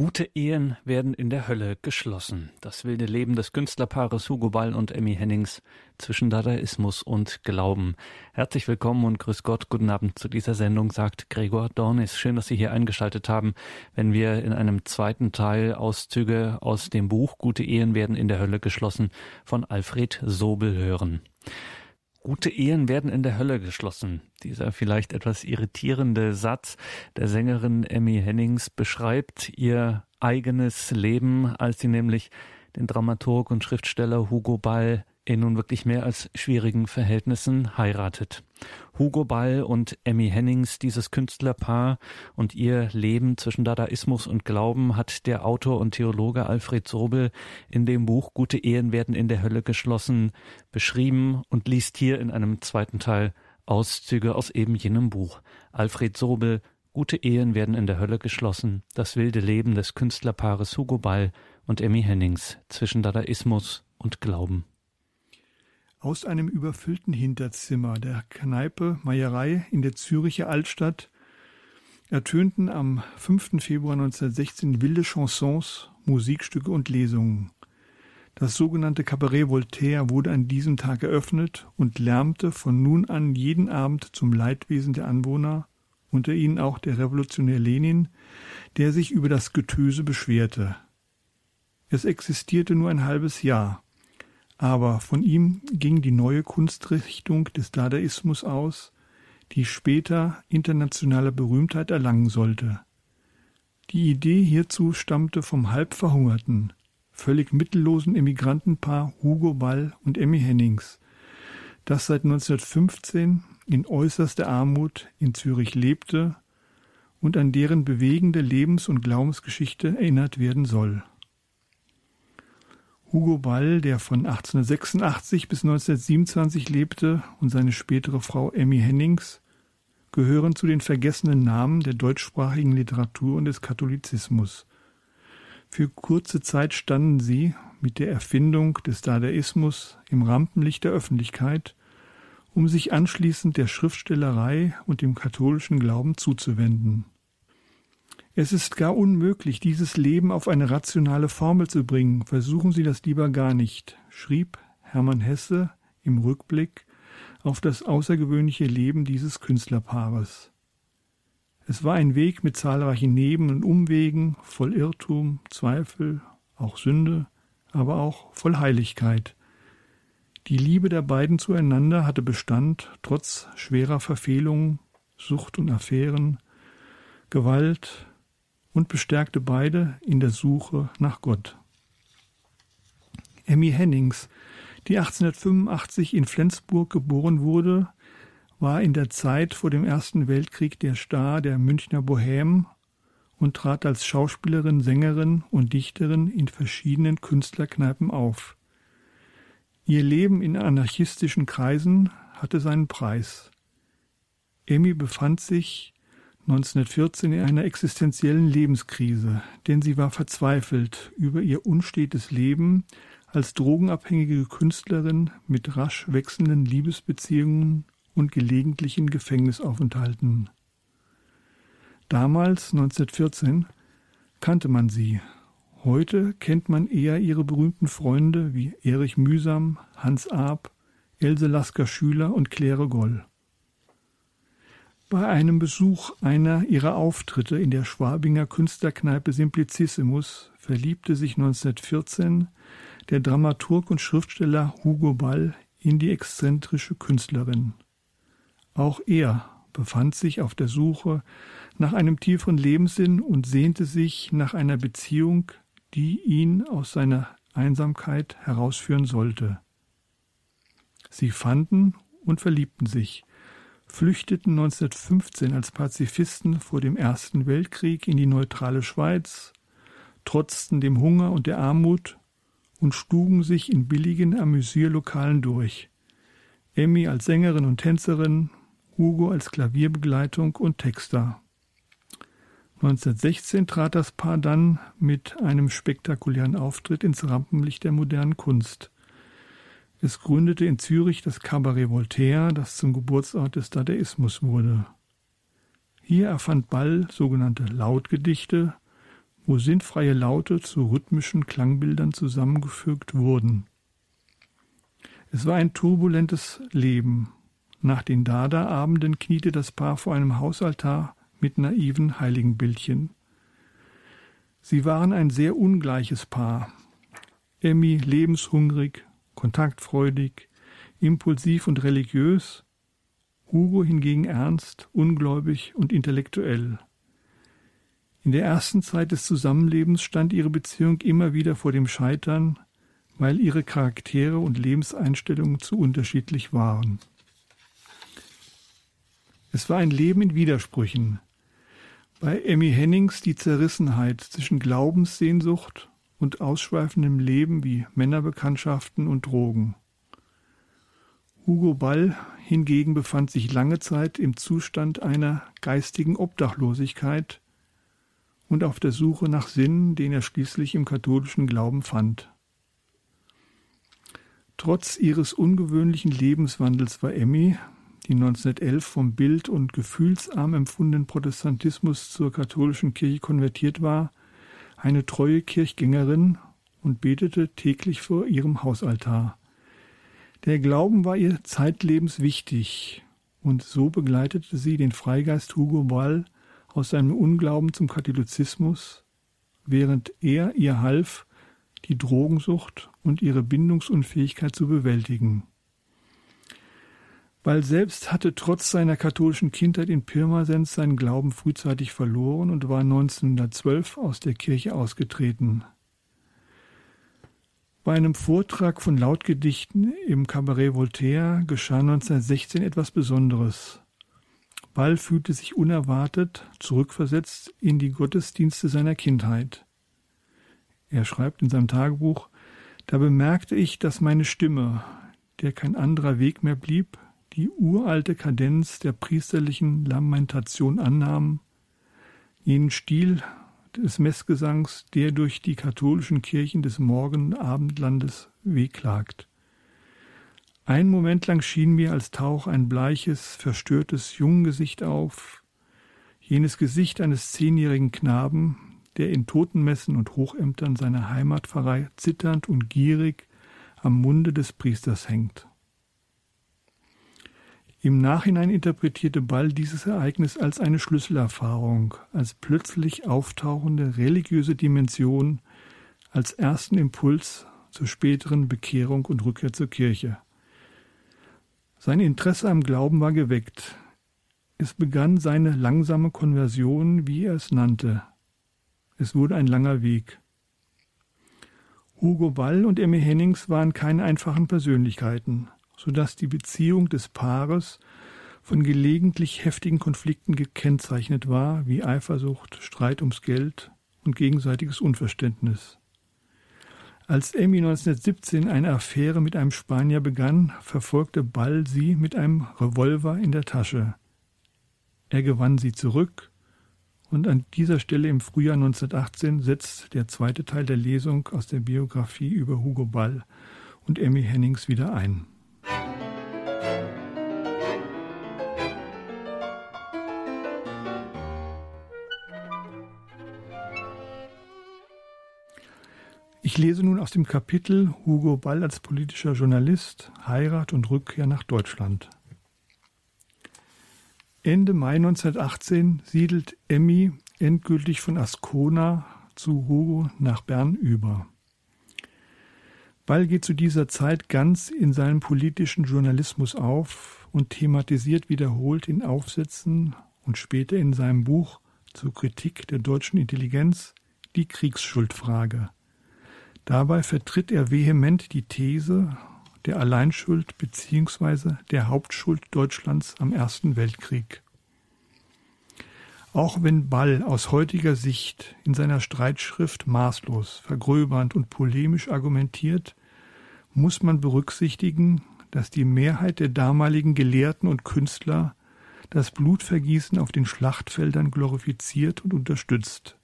Gute Ehen werden in der Hölle geschlossen. Das wilde Leben des Künstlerpaares Hugo Ball und Emmy Hennings zwischen Dadaismus und Glauben. Herzlich willkommen und grüß Gott, guten Abend zu dieser Sendung, sagt Gregor Dornis. Schön, dass Sie hier eingeschaltet haben, wenn wir in einem zweiten Teil Auszüge aus dem Buch Gute Ehen werden in der Hölle geschlossen von Alfred Sobel hören. Gute Ehen werden in der Hölle geschlossen. Dieser vielleicht etwas irritierende Satz der Sängerin Emmy Hennings beschreibt ihr eigenes Leben, als sie nämlich den Dramaturg und Schriftsteller Hugo Ball in nun wirklich mehr als schwierigen Verhältnissen heiratet. Hugo Ball und Emmy Hennings, dieses Künstlerpaar und ihr Leben zwischen Dadaismus und Glauben hat der Autor und Theologe Alfred Sobel in dem Buch Gute Ehen werden in der Hölle geschlossen beschrieben und liest hier in einem zweiten Teil Auszüge aus eben jenem Buch. Alfred Sobel Gute Ehen werden in der Hölle geschlossen. Das wilde Leben des Künstlerpaares Hugo Ball und Emmy Hennings zwischen Dadaismus und Glauben. Aus einem überfüllten Hinterzimmer der Kneipe Meierei in der Züricher Altstadt ertönten am 5. Februar 1916 wilde Chansons, Musikstücke und Lesungen. Das sogenannte Cabaret Voltaire wurde an diesem Tag eröffnet und lärmte von nun an jeden Abend zum Leidwesen der Anwohner, unter ihnen auch der Revolutionär Lenin, der sich über das Getöse beschwerte. Es existierte nur ein halbes Jahr. Aber von ihm ging die neue Kunstrichtung des Dadaismus aus, die später internationale Berühmtheit erlangen sollte. Die Idee hierzu stammte vom halb verhungerten, völlig mittellosen Emigrantenpaar Hugo Ball und Emmy Hennings, das seit 1915 in äußerster Armut in Zürich lebte und an deren bewegende Lebens- und Glaubensgeschichte erinnert werden soll. Hugo Ball, der von 1886 bis 1927 lebte, und seine spätere Frau Emmy Hennings gehören zu den vergessenen Namen der deutschsprachigen Literatur und des Katholizismus. Für kurze Zeit standen sie mit der Erfindung des Dadaismus im Rampenlicht der Öffentlichkeit, um sich anschließend der Schriftstellerei und dem katholischen Glauben zuzuwenden. Es ist gar unmöglich, dieses Leben auf eine rationale Formel zu bringen. Versuchen Sie das lieber gar nicht, schrieb Hermann Hesse im Rückblick auf das außergewöhnliche Leben dieses Künstlerpaares. Es war ein Weg mit zahlreichen Neben- und Umwegen, voll Irrtum, Zweifel, auch Sünde, aber auch voll Heiligkeit. Die Liebe der beiden zueinander hatte Bestand, trotz schwerer Verfehlungen, Sucht und Affären, Gewalt, und bestärkte beide in der Suche nach Gott. Emmy Hennings, die 1885 in Flensburg geboren wurde, war in der Zeit vor dem Ersten Weltkrieg der Star der Münchner Bohème und trat als Schauspielerin, Sängerin und Dichterin in verschiedenen Künstlerkneipen auf. Ihr Leben in anarchistischen Kreisen hatte seinen Preis. Emmy befand sich 1914 in einer existenziellen Lebenskrise, denn sie war verzweifelt über ihr unstetes Leben als drogenabhängige Künstlerin mit rasch wechselnden Liebesbeziehungen und gelegentlichen Gefängnisaufenthalten. Damals, 1914, kannte man sie. Heute kennt man eher ihre berühmten Freunde wie Erich Mühsam, Hans Arp, Else Lasker Schüler und Claire Goll. Bei einem Besuch einer ihrer Auftritte in der Schwabinger Künstlerkneipe Simplicissimus verliebte sich 1914 der Dramaturg und Schriftsteller Hugo Ball in die exzentrische Künstlerin. Auch er befand sich auf der Suche nach einem tieferen Lebenssinn und sehnte sich nach einer Beziehung, die ihn aus seiner Einsamkeit herausführen sollte. Sie fanden und verliebten sich, flüchteten 1915 als Pazifisten vor dem Ersten Weltkrieg in die neutrale Schweiz, trotzten dem Hunger und der Armut und schlugen sich in billigen Amüsierlokalen durch. Emmy als Sängerin und Tänzerin, Hugo als Klavierbegleitung und Texter. 1916 trat das Paar dann mit einem spektakulären Auftritt ins Rampenlicht der modernen Kunst. Es gründete in Zürich das Cabaret Voltaire, das zum Geburtsort des Dadaismus wurde. Hier erfand Ball sogenannte Lautgedichte, wo sinnfreie Laute zu rhythmischen Klangbildern zusammengefügt wurden. Es war ein turbulentes Leben. Nach den Dada-Abenden kniete das Paar vor einem Hausaltar mit naiven Heiligenbildchen. Sie waren ein sehr ungleiches Paar. Emmy lebenshungrig, kontaktfreudig, impulsiv und religiös, Hugo hingegen ernst, ungläubig und intellektuell. In der ersten Zeit des Zusammenlebens stand ihre Beziehung immer wieder vor dem Scheitern, weil ihre Charaktere und Lebenseinstellungen zu unterschiedlich waren. Es war ein Leben in Widersprüchen. Bei Emmy Hennings die Zerrissenheit zwischen Glaubenssehnsucht und ausschweifendem Leben wie Männerbekanntschaften und Drogen. Hugo Ball hingegen befand sich lange Zeit im Zustand einer geistigen Obdachlosigkeit und auf der Suche nach Sinn, den er schließlich im katholischen Glauben fand. Trotz ihres ungewöhnlichen Lebenswandels war Emmy, die 1911 vom bild- und gefühlsarm empfundenen Protestantismus zur katholischen Kirche konvertiert war, eine treue Kirchgängerin und betete täglich vor ihrem Hausaltar. Der Glauben war ihr zeitlebens wichtig, und so begleitete sie den Freigeist Hugo Ball aus seinem Unglauben zum Katholizismus, während er ihr half, die Drogensucht und ihre Bindungsunfähigkeit zu bewältigen. Ball selbst hatte trotz seiner katholischen Kindheit in Pirmasens seinen Glauben frühzeitig verloren und war 1912 aus der Kirche ausgetreten. Bei einem Vortrag von Lautgedichten im Cabaret Voltaire geschah 1916 etwas Besonderes. Ball fühlte sich unerwartet zurückversetzt in die Gottesdienste seiner Kindheit. Er schreibt in seinem Tagebuch, da bemerkte ich, dass meine Stimme, der kein anderer Weg mehr blieb, die uralte Kadenz der priesterlichen Lamentation annahm, jenen Stil des Messgesangs, der durch die katholischen Kirchen des Morgenabendlandes wehklagt. Ein Moment lang schien mir, als tauch ein bleiches, verstörtes Junggesicht auf, jenes Gesicht eines zehnjährigen Knaben, der in Totenmessen und Hochämtern seiner Heimatpfarrei zitternd und gierig am Munde des Priesters hängt. Im Nachhinein interpretierte Ball dieses Ereignis als eine Schlüsselerfahrung, als plötzlich auftauchende religiöse Dimension, als ersten Impuls zur späteren Bekehrung und Rückkehr zur Kirche. Sein Interesse am Glauben war geweckt. Es begann seine langsame Konversion, wie er es nannte. Es wurde ein langer Weg. Hugo Ball und Emmy Hennings waren keine einfachen Persönlichkeiten so dass die Beziehung des Paares von gelegentlich heftigen Konflikten gekennzeichnet war, wie Eifersucht, Streit ums Geld und gegenseitiges Unverständnis. Als Amy 1917 eine Affäre mit einem Spanier begann, verfolgte Ball sie mit einem Revolver in der Tasche. Er gewann sie zurück, und an dieser Stelle im Frühjahr 1918 setzt der zweite Teil der Lesung aus der Biografie über Hugo Ball und Emmy Hennings wieder ein. Lese nun aus dem Kapitel Hugo Ball als politischer Journalist, Heirat und Rückkehr nach Deutschland. Ende Mai 1918 siedelt Emmy endgültig von Ascona zu Hugo nach Bern über. Ball geht zu dieser Zeit ganz in seinem politischen Journalismus auf und thematisiert wiederholt in Aufsätzen und später in seinem Buch zur Kritik der deutschen Intelligenz die Kriegsschuldfrage. Dabei vertritt er vehement die These der Alleinschuld bzw. der Hauptschuld Deutschlands am Ersten Weltkrieg. Auch wenn Ball aus heutiger Sicht in seiner Streitschrift maßlos, vergröbernd und polemisch argumentiert, muss man berücksichtigen, dass die Mehrheit der damaligen Gelehrten und Künstler das Blutvergießen auf den Schlachtfeldern glorifiziert und unterstützt.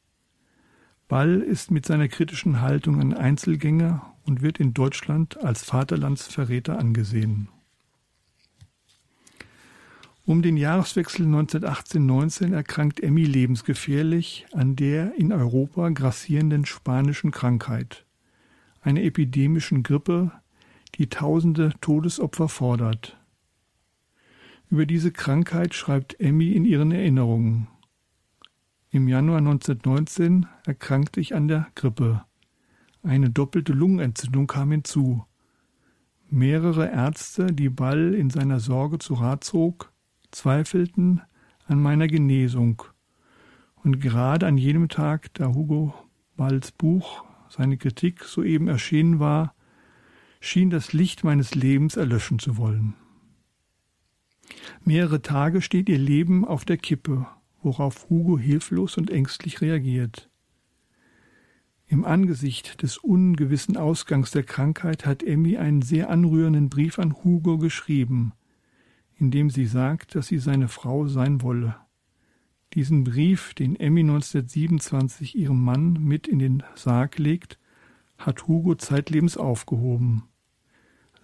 Ball ist mit seiner kritischen Haltung ein Einzelgänger und wird in Deutschland als Vaterlandsverräter angesehen. Um den Jahreswechsel 1918-19 erkrankt Emmy lebensgefährlich an der in Europa grassierenden spanischen Krankheit, einer epidemischen Grippe, die tausende Todesopfer fordert. Über diese Krankheit schreibt Emmy in ihren Erinnerungen. Im Januar 1919 erkrankte ich an der Grippe. Eine doppelte Lungenentzündung kam hinzu. Mehrere Ärzte, die Ball in seiner Sorge zu Rat zog, zweifelten an meiner Genesung. Und gerade an jenem Tag, da Hugo Balls Buch, seine Kritik soeben erschienen war, schien das Licht meines Lebens erlöschen zu wollen. Mehrere Tage steht ihr Leben auf der Kippe, worauf Hugo hilflos und ängstlich reagiert. Im Angesicht des ungewissen Ausgangs der Krankheit hat Emmy einen sehr anrührenden Brief an Hugo geschrieben, in dem sie sagt, dass sie seine Frau sein wolle. Diesen Brief, den Emmy 1927 ihrem Mann mit in den Sarg legt, hat Hugo zeitlebens aufgehoben.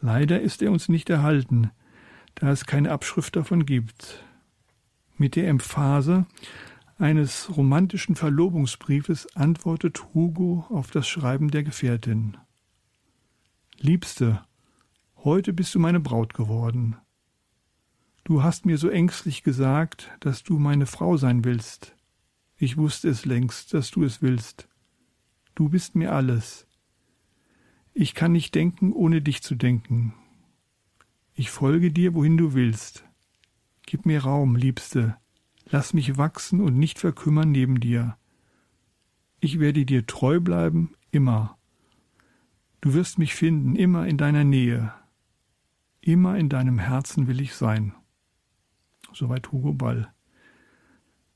Leider ist er uns nicht erhalten, da es keine Abschrift davon gibt. Mit der Emphase eines romantischen Verlobungsbriefes antwortet Hugo auf das Schreiben der Gefährtin. Liebste, heute bist du meine Braut geworden. Du hast mir so ängstlich gesagt, dass du meine Frau sein willst. Ich wusste es längst, dass du es willst. Du bist mir alles. Ich kann nicht denken, ohne dich zu denken. Ich folge dir, wohin du willst. Gib mir Raum, Liebste. Lass mich wachsen und nicht verkümmern neben dir. Ich werde dir treu bleiben, immer. Du wirst mich finden, immer in deiner Nähe. Immer in deinem Herzen will ich sein. Soweit Hugo Ball.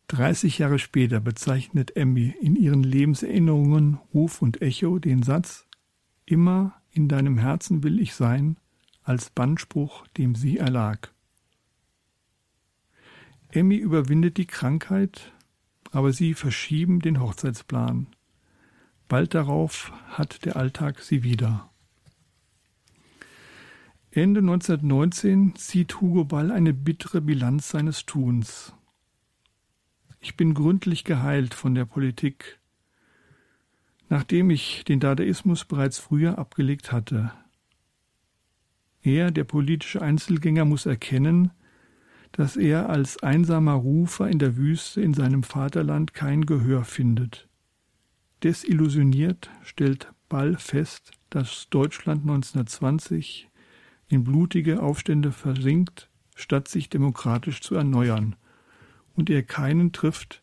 30 Jahre später bezeichnet Emmy in ihren Lebenserinnerungen Ruf und Echo den Satz Immer in deinem Herzen will ich sein, als Bannspruch, dem sie erlag. Emmy überwindet die Krankheit, aber sie verschieben den Hochzeitsplan. Bald darauf hat der Alltag sie wieder. Ende 1919 zieht Hugo Ball eine bittere Bilanz seines Tuns. Ich bin gründlich geheilt von der Politik, nachdem ich den Dadaismus bereits früher abgelegt hatte. Er, der politische Einzelgänger, muss erkennen, dass er als einsamer Rufer in der Wüste in seinem Vaterland kein Gehör findet. Desillusioniert stellt Ball fest, dass Deutschland 1920 in blutige Aufstände versinkt, statt sich demokratisch zu erneuern, und er keinen trifft,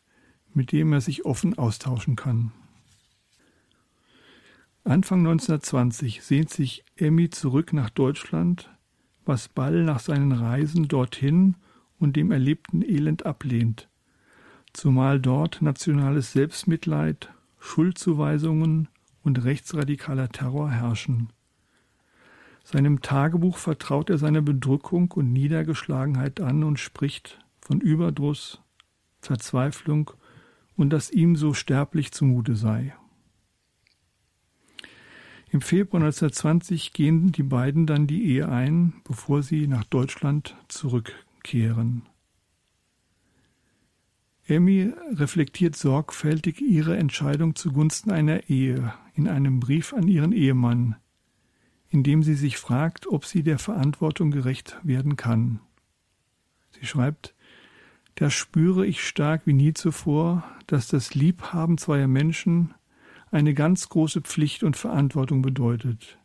mit dem er sich offen austauschen kann. Anfang 1920 sehnt sich Emmy zurück nach Deutschland, was Ball nach seinen Reisen dorthin und dem erlebten Elend ablehnt, zumal dort nationales Selbstmitleid, Schuldzuweisungen und rechtsradikaler Terror herrschen. Seinem Tagebuch vertraut er seine Bedrückung und Niedergeschlagenheit an und spricht von Überdruss, Verzweiflung und dass ihm so sterblich zumute sei. Im Februar 1920 gehen die beiden dann die Ehe ein, bevor sie nach Deutschland zurückkehren. Emmy reflektiert sorgfältig ihre Entscheidung zugunsten einer Ehe in einem Brief an ihren Ehemann, indem sie sich fragt, ob sie der Verantwortung gerecht werden kann. Sie schreibt, da spüre ich stark wie nie zuvor, dass das Liebhaben zweier Menschen eine ganz große Pflicht und Verantwortung bedeutet.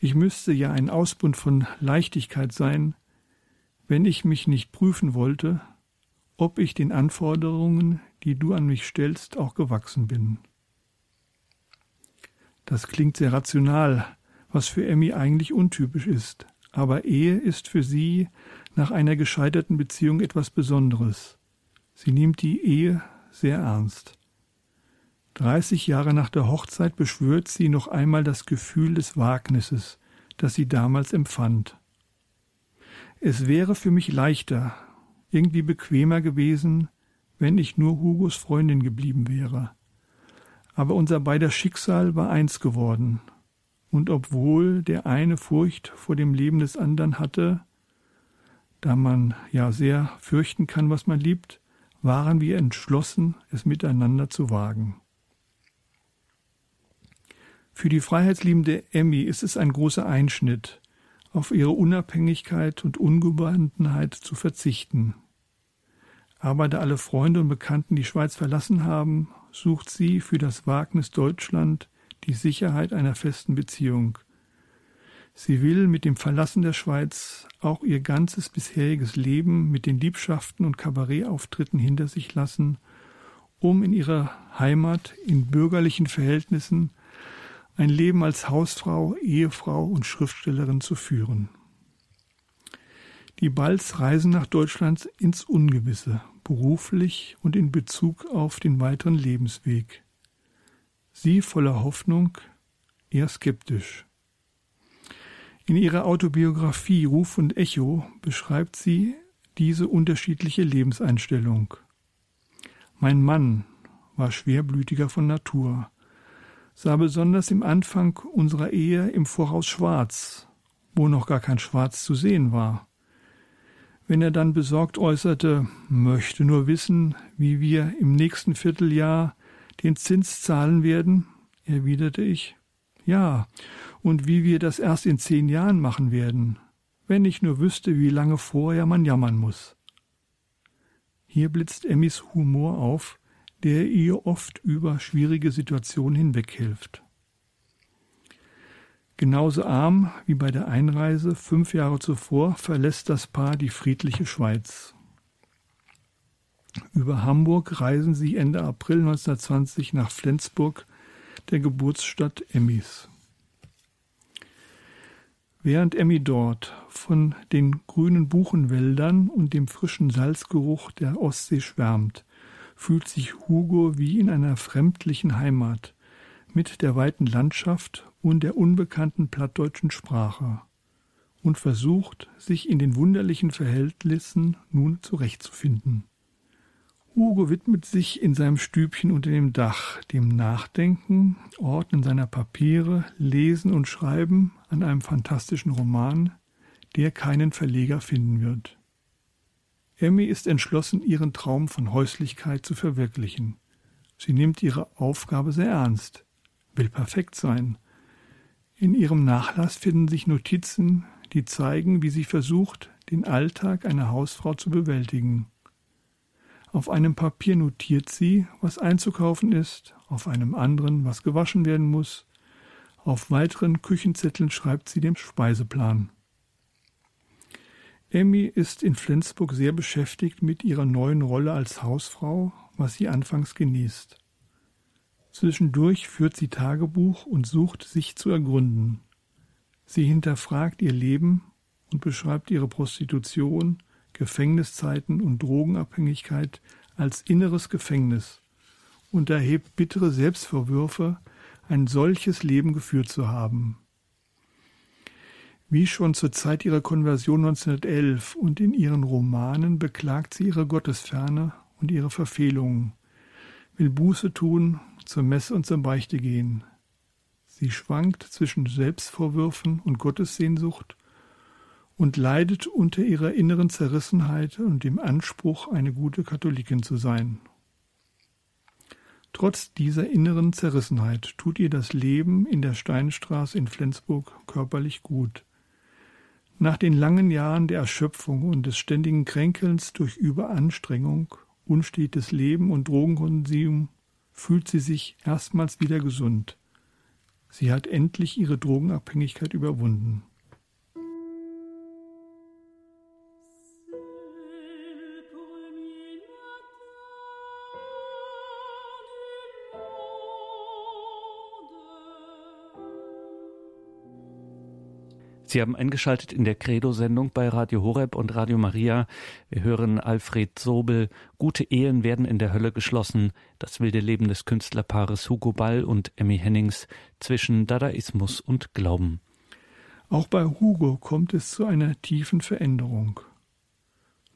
Ich müsste ja ein Ausbund von Leichtigkeit sein, wenn ich mich nicht prüfen wollte, ob ich den Anforderungen, die du an mich stellst, auch gewachsen bin. Das klingt sehr rational, was für Emmy eigentlich untypisch ist. Aber Ehe ist für sie nach einer gescheiterten Beziehung etwas Besonderes. Sie nimmt die Ehe sehr ernst. 30 Jahre nach der Hochzeit beschwört sie noch einmal das Gefühl des Wagnisses, das sie damals empfand. Es wäre für mich leichter, irgendwie bequemer gewesen, wenn ich nur Hugos Freundin geblieben wäre. Aber unser beider Schicksal war eins geworden, und obwohl der eine Furcht vor dem Leben des anderen hatte, da man ja sehr fürchten kann, was man liebt, waren wir entschlossen, es miteinander zu wagen. Für die freiheitsliebende Emmy ist es ein großer Einschnitt, auf ihre Unabhängigkeit und Ungebundenheit zu verzichten. Aber da alle Freunde und Bekannten die Schweiz verlassen haben, sucht sie für das Wagnis Deutschland die Sicherheit einer festen Beziehung. Sie will mit dem Verlassen der Schweiz auch ihr ganzes bisheriges Leben mit den Liebschaften und Kabarettauftritten hinter sich lassen, um in ihrer Heimat in bürgerlichen Verhältnissen ein Leben als Hausfrau, Ehefrau und Schriftstellerin zu führen. Die Balz reisen nach Deutschland ins Ungewisse, beruflich und in Bezug auf den weiteren Lebensweg. Sie voller Hoffnung, er skeptisch. In ihrer Autobiografie Ruf und Echo beschreibt sie diese unterschiedliche Lebenseinstellung. Mein Mann war schwerblütiger von Natur, sah besonders im Anfang unserer Ehe im Voraus schwarz, wo noch gar kein Schwarz zu sehen war. Wenn er dann besorgt äußerte, möchte nur wissen, wie wir im nächsten Vierteljahr den Zins zahlen werden, erwiderte ich, ja, und wie wir das erst in zehn Jahren machen werden, wenn ich nur wüsste, wie lange vorher man jammern muss. Hier blitzt Emmys Humor auf, der ihr oft über schwierige Situationen hinweghilft. Genauso arm wie bei der Einreise fünf Jahre zuvor verlässt das Paar die friedliche Schweiz. Über Hamburg reisen sie Ende April 1920 nach Flensburg, der Geburtsstadt Emmys. Während Emmy dort von den grünen Buchenwäldern und dem frischen Salzgeruch der Ostsee schwärmt, fühlt sich Hugo wie in einer fremdlichen Heimat mit der weiten Landschaft und der unbekannten plattdeutschen Sprache und versucht, sich in den wunderlichen Verhältnissen nun zurechtzufinden. Hugo widmet sich in seinem Stübchen unter dem Dach dem Nachdenken, Ordnen seiner Papiere, Lesen und Schreiben an einem fantastischen Roman, der keinen Verleger finden wird. Emmy ist entschlossen, ihren Traum von Häuslichkeit zu verwirklichen. Sie nimmt ihre Aufgabe sehr ernst, will perfekt sein, in ihrem Nachlass finden sich Notizen, die zeigen, wie sie versucht, den Alltag einer Hausfrau zu bewältigen. Auf einem Papier notiert sie, was einzukaufen ist, auf einem anderen, was gewaschen werden muss, auf weiteren Küchenzetteln schreibt sie den Speiseplan. Emmy ist in Flensburg sehr beschäftigt mit ihrer neuen Rolle als Hausfrau, was sie anfangs genießt. Zwischendurch führt sie Tagebuch und sucht, sich zu ergründen. Sie hinterfragt ihr Leben und beschreibt ihre Prostitution, Gefängniszeiten und Drogenabhängigkeit als inneres Gefängnis und erhebt bittere Selbstvorwürfe, ein solches Leben geführt zu haben. Wie schon zur Zeit ihrer Konversion 1911 und in ihren Romanen beklagt sie ihre Gottesferne und ihre Verfehlungen, will Buße tun zur Messe und zur Beichte gehen. Sie schwankt zwischen Selbstvorwürfen und Gottessehnsucht und leidet unter ihrer inneren Zerrissenheit und dem Anspruch, eine gute Katholikin zu sein. Trotz dieser inneren Zerrissenheit tut ihr das Leben in der Steinstraße in Flensburg körperlich gut. Nach den langen Jahren der Erschöpfung und des ständigen Kränkelns durch Überanstrengung, unstetes Leben und Drogenkonsum fühlt sie sich erstmals wieder gesund. Sie hat endlich ihre Drogenabhängigkeit überwunden. Sie haben eingeschaltet in der Credo-Sendung bei Radio Horeb und Radio Maria. Wir hören Alfred Sobel. Gute Ehen werden in der Hölle geschlossen. Das wilde Leben des Künstlerpaares Hugo Ball und Emmy Hennings zwischen Dadaismus und Glauben. Auch bei Hugo kommt es zu einer tiefen Veränderung.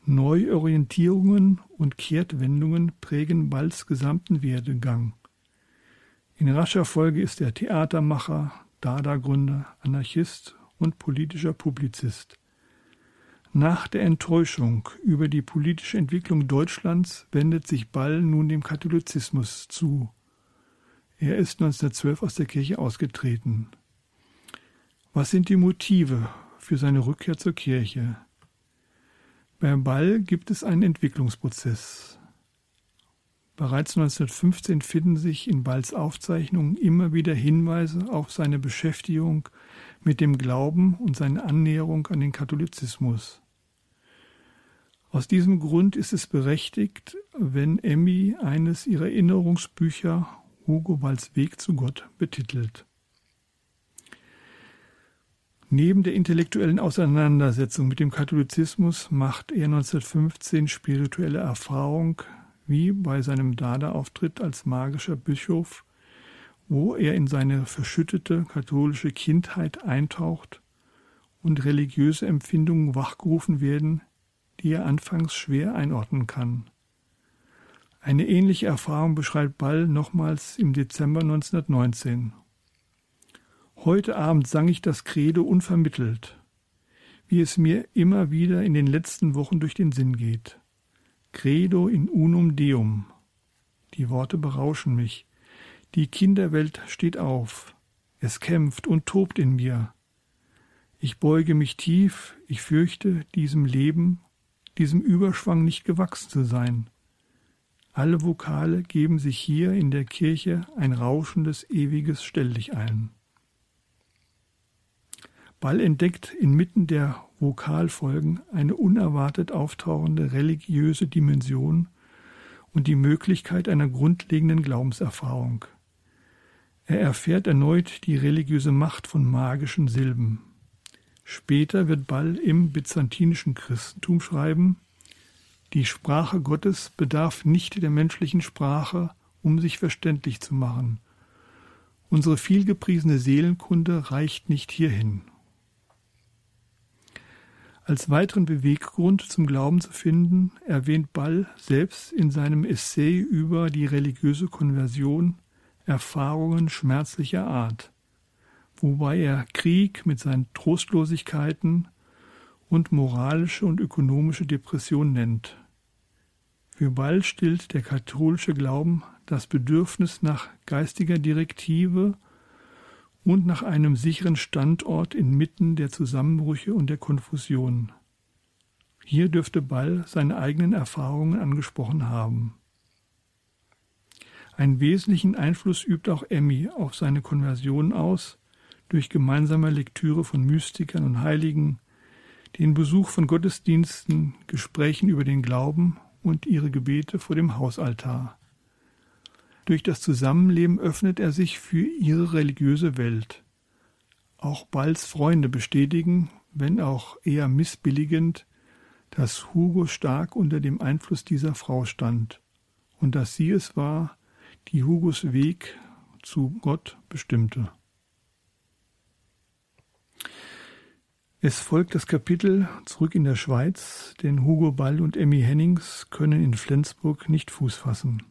Neuorientierungen und Kehrtwendungen prägen Balls gesamten Werdegang. In rascher Folge ist er Theatermacher, Dada-Gründer, Anarchist und politischer Publizist. Nach der Enttäuschung über die politische Entwicklung Deutschlands wendet sich Ball nun dem Katholizismus zu. Er ist 1912 aus der Kirche ausgetreten. Was sind die Motive für seine Rückkehr zur Kirche? Beim Ball gibt es einen Entwicklungsprozess. Bereits 1915 finden sich in Balls Aufzeichnungen immer wieder Hinweise auf seine Beschäftigung mit dem Glauben und seine Annäherung an den Katholizismus. Aus diesem Grund ist es berechtigt, wenn Emmy eines ihrer Erinnerungsbücher Hugo Balls Weg zu Gott betitelt. Neben der intellektuellen Auseinandersetzung mit dem Katholizismus macht er 1915 spirituelle Erfahrung, wie bei seinem Dada-Auftritt als magischer Bischof, wo er in seine verschüttete katholische Kindheit eintaucht und religiöse Empfindungen wachgerufen werden, die er anfangs schwer einordnen kann. Eine ähnliche Erfahrung beschreibt Ball nochmals im Dezember 1919. Heute Abend sang ich das Credo unvermittelt, wie es mir immer wieder in den letzten Wochen durch den Sinn geht. Credo in unum deum. Die Worte berauschen mich. Die Kinderwelt steht auf. Es kämpft und tobt in mir. Ich beuge mich tief, ich fürchte, diesem Leben diesem Überschwang nicht gewachsen zu sein. Alle Vokale geben sich hier in der Kirche ein rauschendes, ewiges Stell dich ein. Ball entdeckt inmitten der Vokalfolgen eine unerwartet auftauchende religiöse Dimension und die Möglichkeit einer grundlegenden Glaubenserfahrung. Er erfährt erneut die religiöse Macht von magischen Silben. Später wird Ball im byzantinischen Christentum schreiben, die Sprache Gottes bedarf nicht der menschlichen Sprache, um sich verständlich zu machen. Unsere vielgepriesene Seelenkunde reicht nicht hierhin. Als weiteren Beweggrund zum Glauben zu finden, erwähnt Ball selbst in seinem Essay über die religiöse Konversion Erfahrungen schmerzlicher Art wobei er Krieg mit seinen Trostlosigkeiten und moralische und ökonomische Depression nennt. Für Ball stillt der katholische Glauben das Bedürfnis nach geistiger Direktive und nach einem sicheren Standort inmitten der Zusammenbrüche und der Konfusion. Hier dürfte Ball seine eigenen Erfahrungen angesprochen haben. Einen wesentlichen Einfluss übt auch Emmy auf seine Konversion aus, durch gemeinsame Lektüre von Mystikern und Heiligen, den Besuch von Gottesdiensten, Gesprächen über den Glauben und ihre Gebete vor dem Hausaltar. Durch das Zusammenleben öffnet er sich für ihre religiöse Welt. Auch Balls Freunde bestätigen, wenn auch eher missbilligend, dass Hugo stark unter dem Einfluss dieser Frau stand und dass sie es war, die Hugos Weg zu Gott bestimmte. Es folgt das Kapitel Zurück in der Schweiz, denn Hugo Ball und Emmy Hennings können in Flensburg nicht Fuß fassen.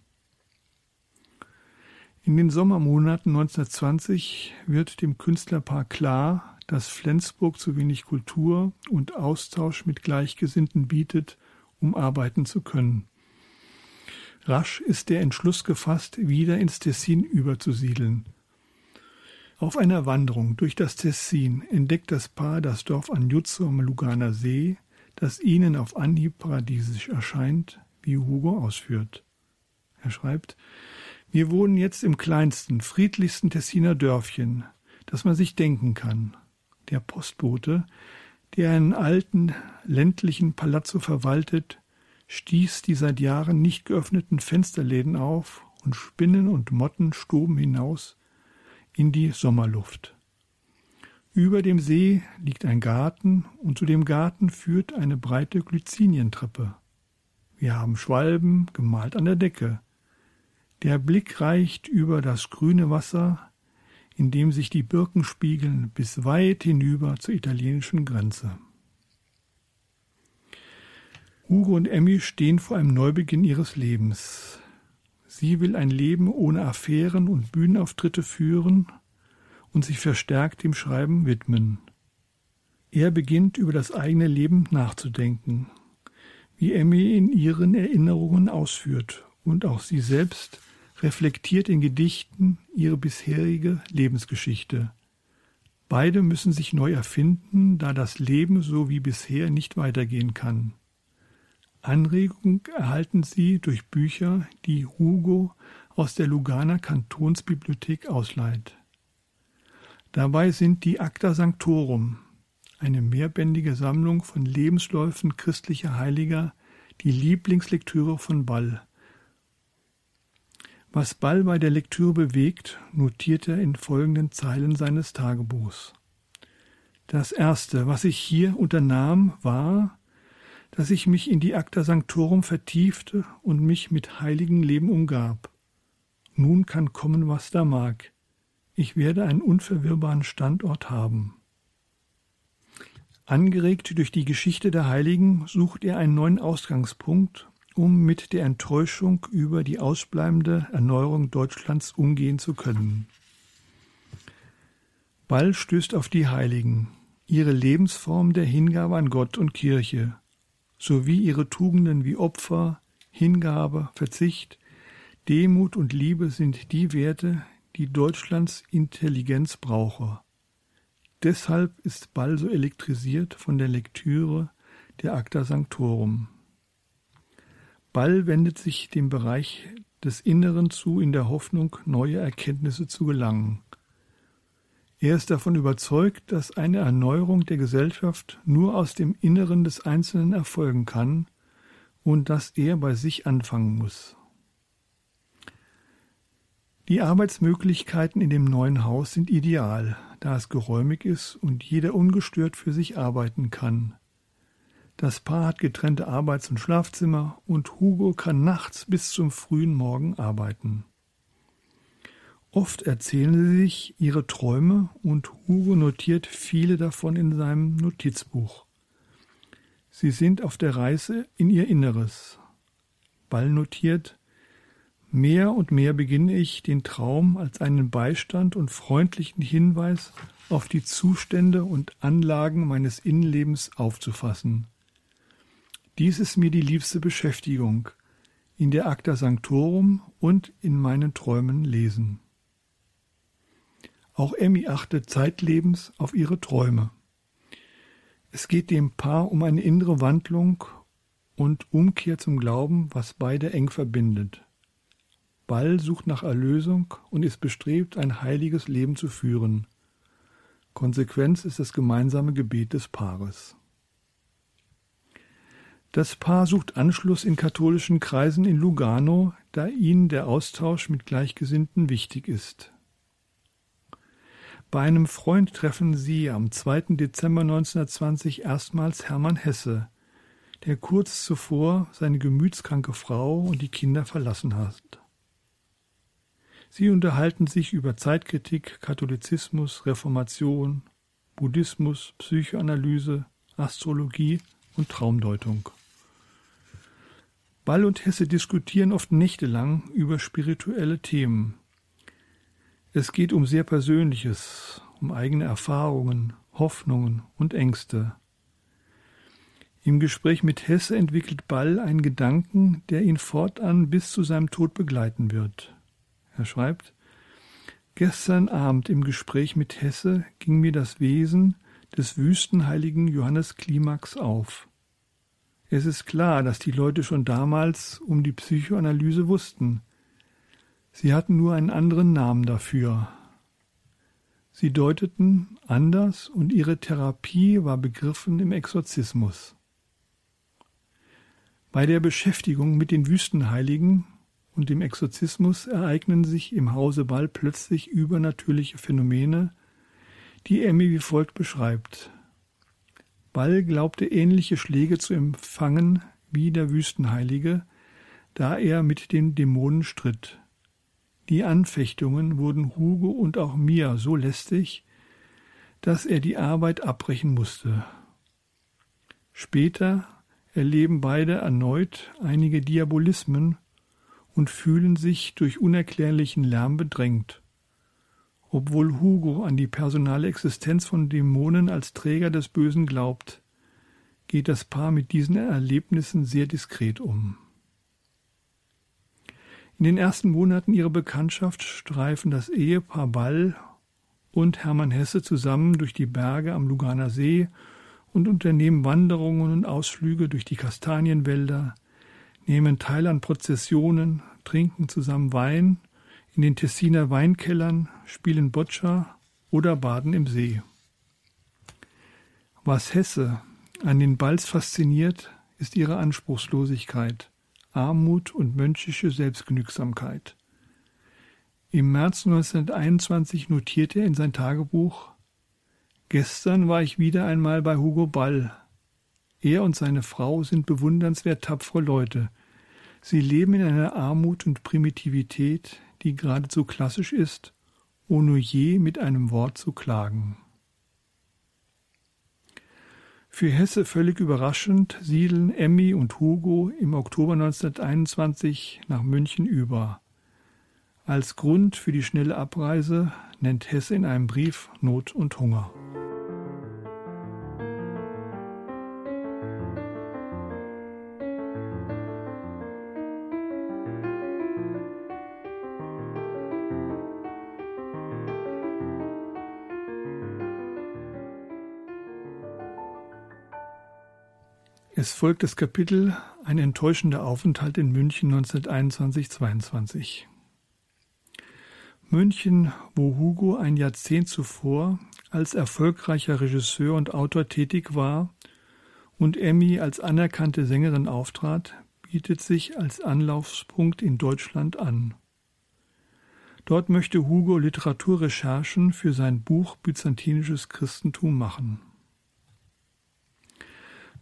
In den Sommermonaten 1920 wird dem Künstlerpaar klar, dass Flensburg zu wenig Kultur und Austausch mit Gleichgesinnten bietet, um arbeiten zu können. Rasch ist der Entschluss gefasst, wieder ins Tessin überzusiedeln – auf einer Wanderung durch das Tessin entdeckt das Paar das Dorf Anjuzzo am Luganer See, das ihnen auf Anhieb paradiesisch erscheint, wie Hugo ausführt. Er schreibt, wir wohnen jetzt im kleinsten, friedlichsten Tessiner Dörfchen, das man sich denken kann. Der Postbote, der einen alten, ländlichen Palazzo verwaltet, stieß die seit Jahren nicht geöffneten Fensterläden auf und Spinnen und Motten stoben hinaus in die Sommerluft. Über dem See liegt ein Garten und zu dem Garten führt eine breite Glycinientreppe. Wir haben Schwalben gemalt an der Decke. Der Blick reicht über das grüne Wasser, in dem sich die Birken spiegeln, bis weit hinüber zur italienischen Grenze. Hugo und Emmy stehen vor einem Neubeginn ihres Lebens. Sie will ein Leben ohne Affären und Bühnenauftritte führen und sich verstärkt dem Schreiben widmen. Er beginnt über das eigene Leben nachzudenken, wie Emmy in ihren Erinnerungen ausführt, und auch sie selbst reflektiert in Gedichten ihre bisherige Lebensgeschichte. Beide müssen sich neu erfinden, da das Leben so wie bisher nicht weitergehen kann. Anregung erhalten sie durch Bücher, die Hugo aus der Luganer Kantonsbibliothek ausleiht. Dabei sind die Acta Sanctorum, eine mehrbändige Sammlung von Lebensläufen christlicher Heiliger, die Lieblingslektüre von Ball. Was Ball bei der Lektüre bewegt, notiert er in folgenden Zeilen seines Tagebuchs. Das erste, was ich hier unternahm, war, dass ich mich in die Acta Sanctorum vertiefte und mich mit heiligen Leben umgab. Nun kann kommen, was da mag. Ich werde einen unverwirrbaren Standort haben. Angeregt durch die Geschichte der Heiligen sucht er einen neuen Ausgangspunkt, um mit der Enttäuschung über die ausbleibende Erneuerung Deutschlands umgehen zu können. Ball stößt auf die Heiligen, ihre Lebensform der Hingabe an Gott und Kirche, sowie ihre Tugenden wie Opfer, Hingabe, Verzicht, Demut und Liebe sind die Werte, die Deutschlands Intelligenz brauche. Deshalb ist Ball so elektrisiert von der Lektüre der Acta Sanctorum. Ball wendet sich dem Bereich des Inneren zu in der Hoffnung, neue Erkenntnisse zu gelangen. Er ist davon überzeugt, dass eine Erneuerung der Gesellschaft nur aus dem Inneren des Einzelnen erfolgen kann und dass er bei sich anfangen muss. Die Arbeitsmöglichkeiten in dem neuen Haus sind ideal, da es geräumig ist und jeder ungestört für sich arbeiten kann. Das Paar hat getrennte Arbeits- und Schlafzimmer und Hugo kann nachts bis zum frühen Morgen arbeiten. Oft erzählen sie sich ihre Träume und Hugo notiert viele davon in seinem Notizbuch. Sie sind auf der Reise in ihr Inneres. Ball notiert, mehr und mehr beginne ich den Traum als einen Beistand und freundlichen Hinweis auf die Zustände und Anlagen meines Innenlebens aufzufassen. Dies ist mir die liebste Beschäftigung, in der Acta Sanctorum und in meinen Träumen lesen. Auch Emmy achtet zeitlebens auf ihre Träume. Es geht dem Paar um eine innere Wandlung und Umkehr zum Glauben, was beide eng verbindet. Ball sucht nach Erlösung und ist bestrebt, ein heiliges Leben zu führen. Konsequenz ist das gemeinsame Gebet des Paares. Das Paar sucht Anschluss in katholischen Kreisen in Lugano, da ihnen der Austausch mit Gleichgesinnten wichtig ist. Bei einem Freund treffen sie am 2. Dezember 1920 erstmals Hermann Hesse, der kurz zuvor seine gemütskranke Frau und die Kinder verlassen hat. Sie unterhalten sich über Zeitkritik, Katholizismus, Reformation, Buddhismus, Psychoanalyse, Astrologie und Traumdeutung. Ball und Hesse diskutieren oft nächtelang über spirituelle Themen. Es geht um sehr Persönliches, um eigene Erfahrungen, Hoffnungen und Ängste. Im Gespräch mit Hesse entwickelt Ball einen Gedanken, der ihn fortan bis zu seinem Tod begleiten wird. Er schreibt Gestern Abend im Gespräch mit Hesse ging mir das Wesen des wüstenheiligen Johannes Klimax auf. Es ist klar, dass die Leute schon damals um die Psychoanalyse wussten, Sie hatten nur einen anderen Namen dafür. Sie deuteten anders und ihre Therapie war begriffen im Exorzismus. Bei der Beschäftigung mit den Wüstenheiligen und dem Exorzismus ereignen sich im Hause Ball plötzlich übernatürliche Phänomene, die Emmy wie folgt beschreibt. Ball glaubte ähnliche Schläge zu empfangen wie der Wüstenheilige, da er mit den Dämonen stritt. Die Anfechtungen wurden Hugo und auch mir so lästig, dass er die Arbeit abbrechen musste. Später erleben beide erneut einige Diabolismen und fühlen sich durch unerklärlichen Lärm bedrängt. obwohl Hugo an die personale Existenz von Dämonen als Träger des Bösen glaubt, geht das Paar mit diesen Erlebnissen sehr diskret um. In den ersten Monaten ihrer Bekanntschaft streifen das Ehepaar Ball und Hermann Hesse zusammen durch die Berge am Luganer See und unternehmen Wanderungen und Ausflüge durch die Kastanienwälder, nehmen teil an Prozessionen, trinken zusammen Wein in den Tessiner Weinkellern, spielen Boccia oder baden im See. Was Hesse an den Balls fasziniert, ist ihre Anspruchslosigkeit, Armut und mönchische Selbstgenügsamkeit. Im März 1921 notierte er in sein Tagebuch Gestern war ich wieder einmal bei Hugo Ball. Er und seine Frau sind bewundernswert tapfere Leute. Sie leben in einer Armut und Primitivität, die geradezu klassisch ist, ohne je mit einem Wort zu klagen. Für Hesse völlig überraschend siedeln Emmy und Hugo im Oktober 1921 nach München über. Als Grund für die schnelle Abreise nennt Hesse in einem Brief Not und Hunger. Es folgt das Kapitel Ein enttäuschender Aufenthalt in München 1921-22. München, wo Hugo ein Jahrzehnt zuvor als erfolgreicher Regisseur und Autor tätig war und Emmy als anerkannte Sängerin auftrat, bietet sich als Anlaufspunkt in Deutschland an. Dort möchte Hugo Literaturrecherchen für sein Buch Byzantinisches Christentum machen.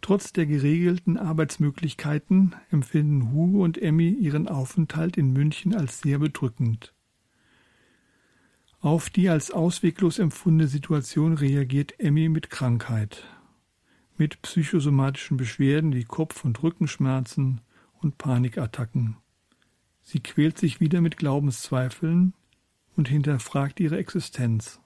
Trotz der geregelten Arbeitsmöglichkeiten empfinden Hugo und Emmy ihren Aufenthalt in München als sehr bedrückend. Auf die als ausweglos empfundene Situation reagiert Emmy mit Krankheit, mit psychosomatischen Beschwerden wie Kopf- und Rückenschmerzen und Panikattacken. Sie quält sich wieder mit Glaubenszweifeln und hinterfragt ihre Existenz.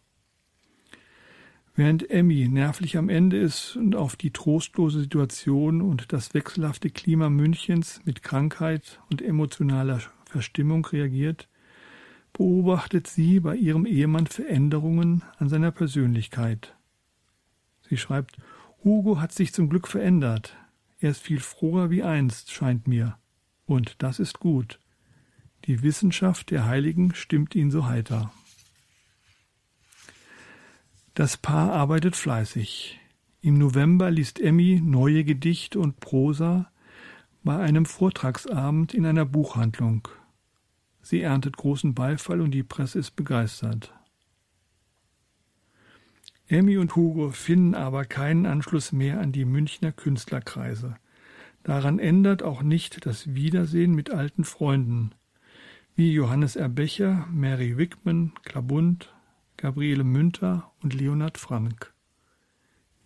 Während Emmy nervlich am Ende ist und auf die trostlose Situation und das wechselhafte Klima Münchens mit Krankheit und emotionaler Verstimmung reagiert, beobachtet sie bei ihrem Ehemann Veränderungen an seiner Persönlichkeit. Sie schreibt, Hugo hat sich zum Glück verändert. Er ist viel froher wie einst, scheint mir. Und das ist gut. Die Wissenschaft der Heiligen stimmt ihn so heiter. Das Paar arbeitet fleißig. Im November liest Emmy neue Gedichte und Prosa bei einem Vortragsabend in einer Buchhandlung. Sie erntet großen Beifall und die Presse ist begeistert. Emmy und Hugo finden aber keinen Anschluss mehr an die Münchner Künstlerkreise. Daran ändert auch nicht das Wiedersehen mit alten Freunden, wie Johannes Erbecher, Mary Wickman, Klabund, Gabriele Münter und Leonhard Frank.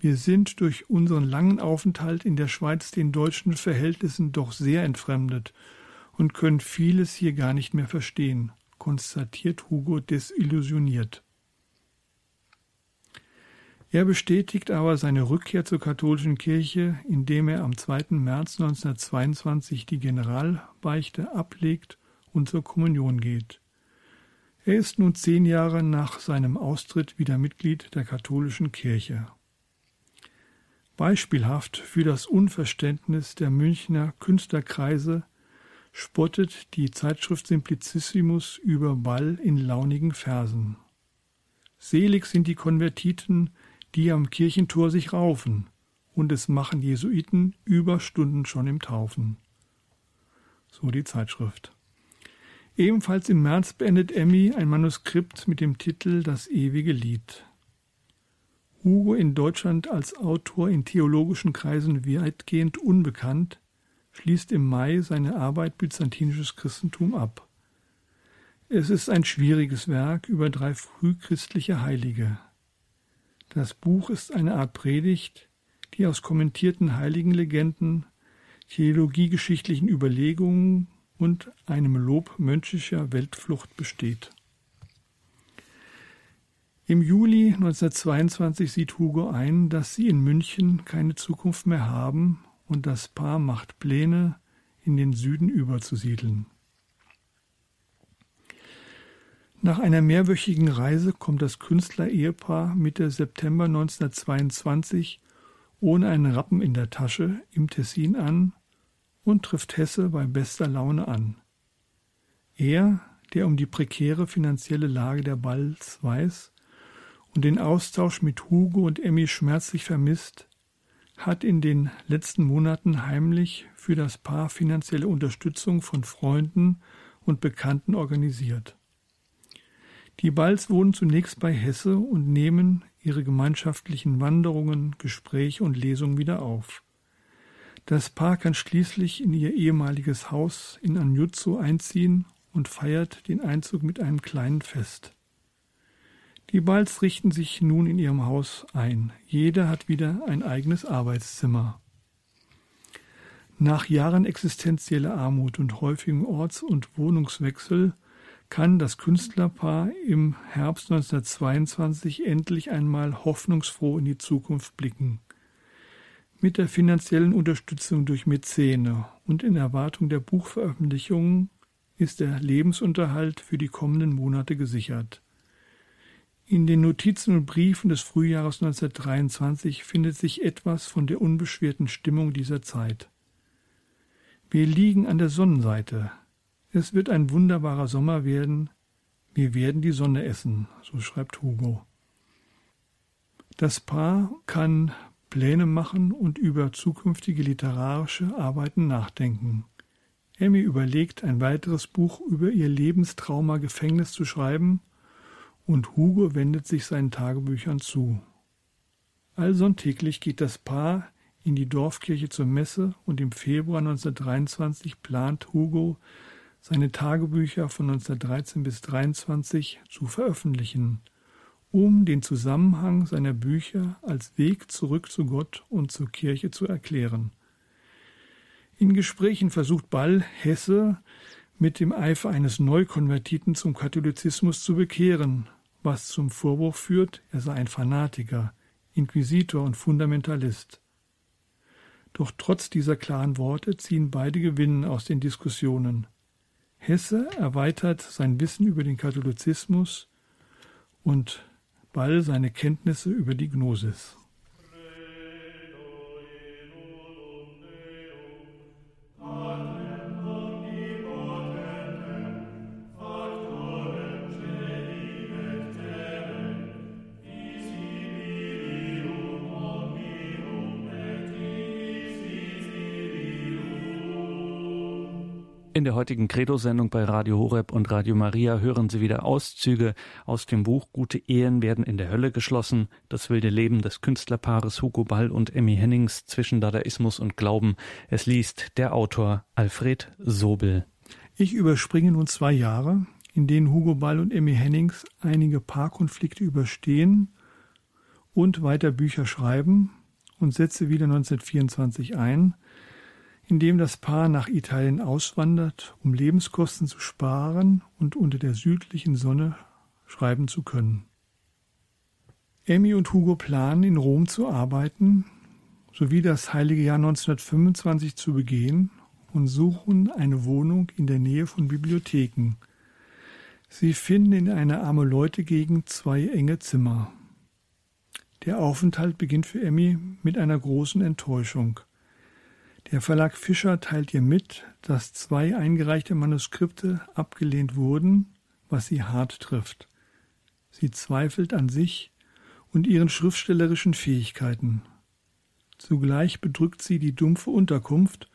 Wir sind durch unseren langen Aufenthalt in der Schweiz den deutschen Verhältnissen doch sehr entfremdet und können vieles hier gar nicht mehr verstehen, konstatiert Hugo desillusioniert. Er bestätigt aber seine Rückkehr zur katholischen Kirche, indem er am 2. März 1922 die Generalbeichte ablegt und zur Kommunion geht. Er ist nun zehn Jahre nach seinem Austritt wieder Mitglied der katholischen Kirche. Beispielhaft für das Unverständnis der Münchner Künstlerkreise spottet die Zeitschrift Simplicissimus über Ball in launigen Versen. Selig sind die Konvertiten, die am Kirchentor sich raufen, und es machen Jesuiten Überstunden schon im Taufen. So die Zeitschrift. Ebenfalls im März beendet Emmy ein Manuskript mit dem Titel Das ewige Lied. Hugo in Deutschland als Autor in theologischen Kreisen weitgehend unbekannt, schließt im Mai seine Arbeit Byzantinisches Christentum ab. Es ist ein schwieriges Werk über drei frühchristliche Heilige. Das Buch ist eine Art Predigt, die aus kommentierten Heiligenlegenden, theologiegeschichtlichen Überlegungen und einem Lob mönchischer Weltflucht besteht. Im Juli 1922 sieht Hugo ein, dass sie in München keine Zukunft mehr haben und das Paar macht Pläne, in den Süden überzusiedeln. Nach einer mehrwöchigen Reise kommt das Künstler-Ehepaar Mitte September 1922 ohne einen Rappen in der Tasche im Tessin an und trifft Hesse bei bester Laune an. Er, der um die prekäre finanzielle Lage der Balls weiß und den Austausch mit Hugo und Emmy schmerzlich vermisst, hat in den letzten Monaten heimlich für das Paar finanzielle Unterstützung von Freunden und Bekannten organisiert. Die Balls wohnen zunächst bei Hesse und nehmen ihre gemeinschaftlichen Wanderungen, Gespräche und Lesungen wieder auf. Das Paar kann schließlich in ihr ehemaliges Haus in Anjutsu einziehen und feiert den Einzug mit einem kleinen Fest. Die Balls richten sich nun in ihrem Haus ein. Jeder hat wieder ein eigenes Arbeitszimmer. Nach Jahren existenzieller Armut und häufigem Orts- und Wohnungswechsel kann das Künstlerpaar im Herbst 1922 endlich einmal hoffnungsfroh in die Zukunft blicken. Mit der finanziellen Unterstützung durch Mäzene und in Erwartung der Buchveröffentlichungen ist der Lebensunterhalt für die kommenden Monate gesichert. In den Notizen und Briefen des Frühjahres 1923 findet sich etwas von der unbeschwerten Stimmung dieser Zeit. Wir liegen an der Sonnenseite. Es wird ein wunderbarer Sommer werden. Wir werden die Sonne essen, so schreibt Hugo. Das Paar kann Pläne machen und über zukünftige literarische Arbeiten nachdenken. Emmy überlegt, ein weiteres Buch über ihr Lebenstrauma Gefängnis zu schreiben und Hugo wendet sich seinen Tagebüchern zu. Allsonntäglich geht das Paar in die Dorfkirche zur Messe und im Februar 1923 plant Hugo, seine Tagebücher von 1913 bis 1923 zu veröffentlichen, um den Zusammenhang seiner Bücher als Weg zurück zu Gott und zur Kirche zu erklären. In Gesprächen versucht Ball Hesse mit dem Eifer eines Neukonvertiten zum Katholizismus zu bekehren, was zum Vorwurf führt, er sei ein Fanatiker, Inquisitor und Fundamentalist. Doch trotz dieser klaren Worte ziehen beide Gewinnen aus den Diskussionen. Hesse erweitert sein Wissen über den Katholizismus und Ball seine Kenntnisse über die Gnosis. Der heutigen Credo-Sendung bei Radio Horeb und Radio Maria hören Sie wieder Auszüge aus dem Buch Gute Ehen werden in der Hölle geschlossen, das wilde Leben des Künstlerpaares Hugo Ball und Emmy Hennings zwischen Dadaismus und Glauben. Es liest der Autor Alfred Sobel. Ich überspringe nun zwei Jahre, in denen Hugo Ball und Emmy Hennings einige Paarkonflikte überstehen und weiter Bücher schreiben und setze wieder 1924 ein – in dem das Paar nach Italien auswandert, um Lebenskosten zu sparen und unter der südlichen Sonne schreiben zu können. Emmy und Hugo planen, in Rom zu arbeiten, sowie das heilige Jahr 1925 zu begehen und suchen eine Wohnung in der Nähe von Bibliotheken. Sie finden in einer arme Leute-Gegend zwei enge Zimmer. Der Aufenthalt beginnt für Emmy mit einer großen Enttäuschung. Der Verlag Fischer teilt ihr mit, dass zwei eingereichte Manuskripte abgelehnt wurden, was sie hart trifft. Sie zweifelt an sich und ihren schriftstellerischen Fähigkeiten. Zugleich bedrückt sie die dumpfe Unterkunft,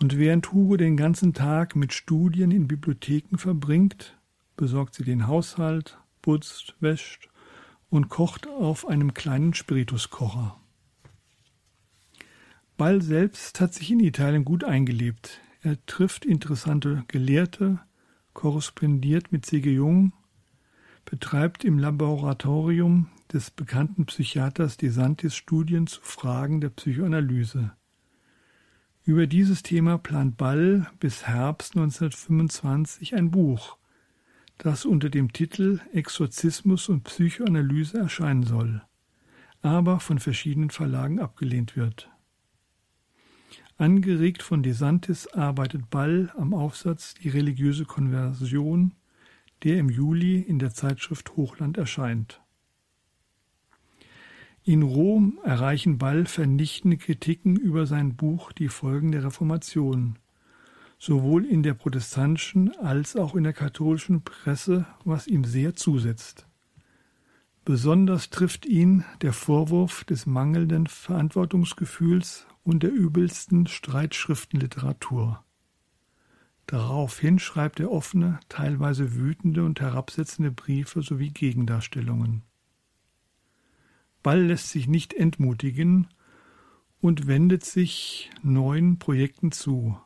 und während Hugo den ganzen Tag mit Studien in Bibliotheken verbringt, besorgt sie den Haushalt, putzt, wäscht und kocht auf einem kleinen Spirituskocher. Ball selbst hat sich in Italien gut eingelebt. Er trifft interessante Gelehrte, korrespondiert mit C.G. Jung, betreibt im Laboratorium des bekannten Psychiaters DeSantis Studien zu Fragen der Psychoanalyse. Über dieses Thema plant Ball bis Herbst 1925 ein Buch, das unter dem Titel Exorzismus und Psychoanalyse erscheinen soll, aber von verschiedenen Verlagen abgelehnt wird. Angeregt von DeSantis arbeitet Ball am Aufsatz Die religiöse Konversion, der im Juli in der Zeitschrift Hochland erscheint. In Rom erreichen Ball vernichtende Kritiken über sein Buch Die Folgen der Reformation, sowohl in der protestantischen als auch in der katholischen Presse, was ihm sehr zusetzt. Besonders trifft ihn der Vorwurf des mangelnden Verantwortungsgefühls und der übelsten Streitschriftenliteratur. Daraufhin schreibt er offene, teilweise wütende und herabsetzende Briefe sowie Gegendarstellungen. Ball lässt sich nicht entmutigen und wendet sich neuen Projekten zu.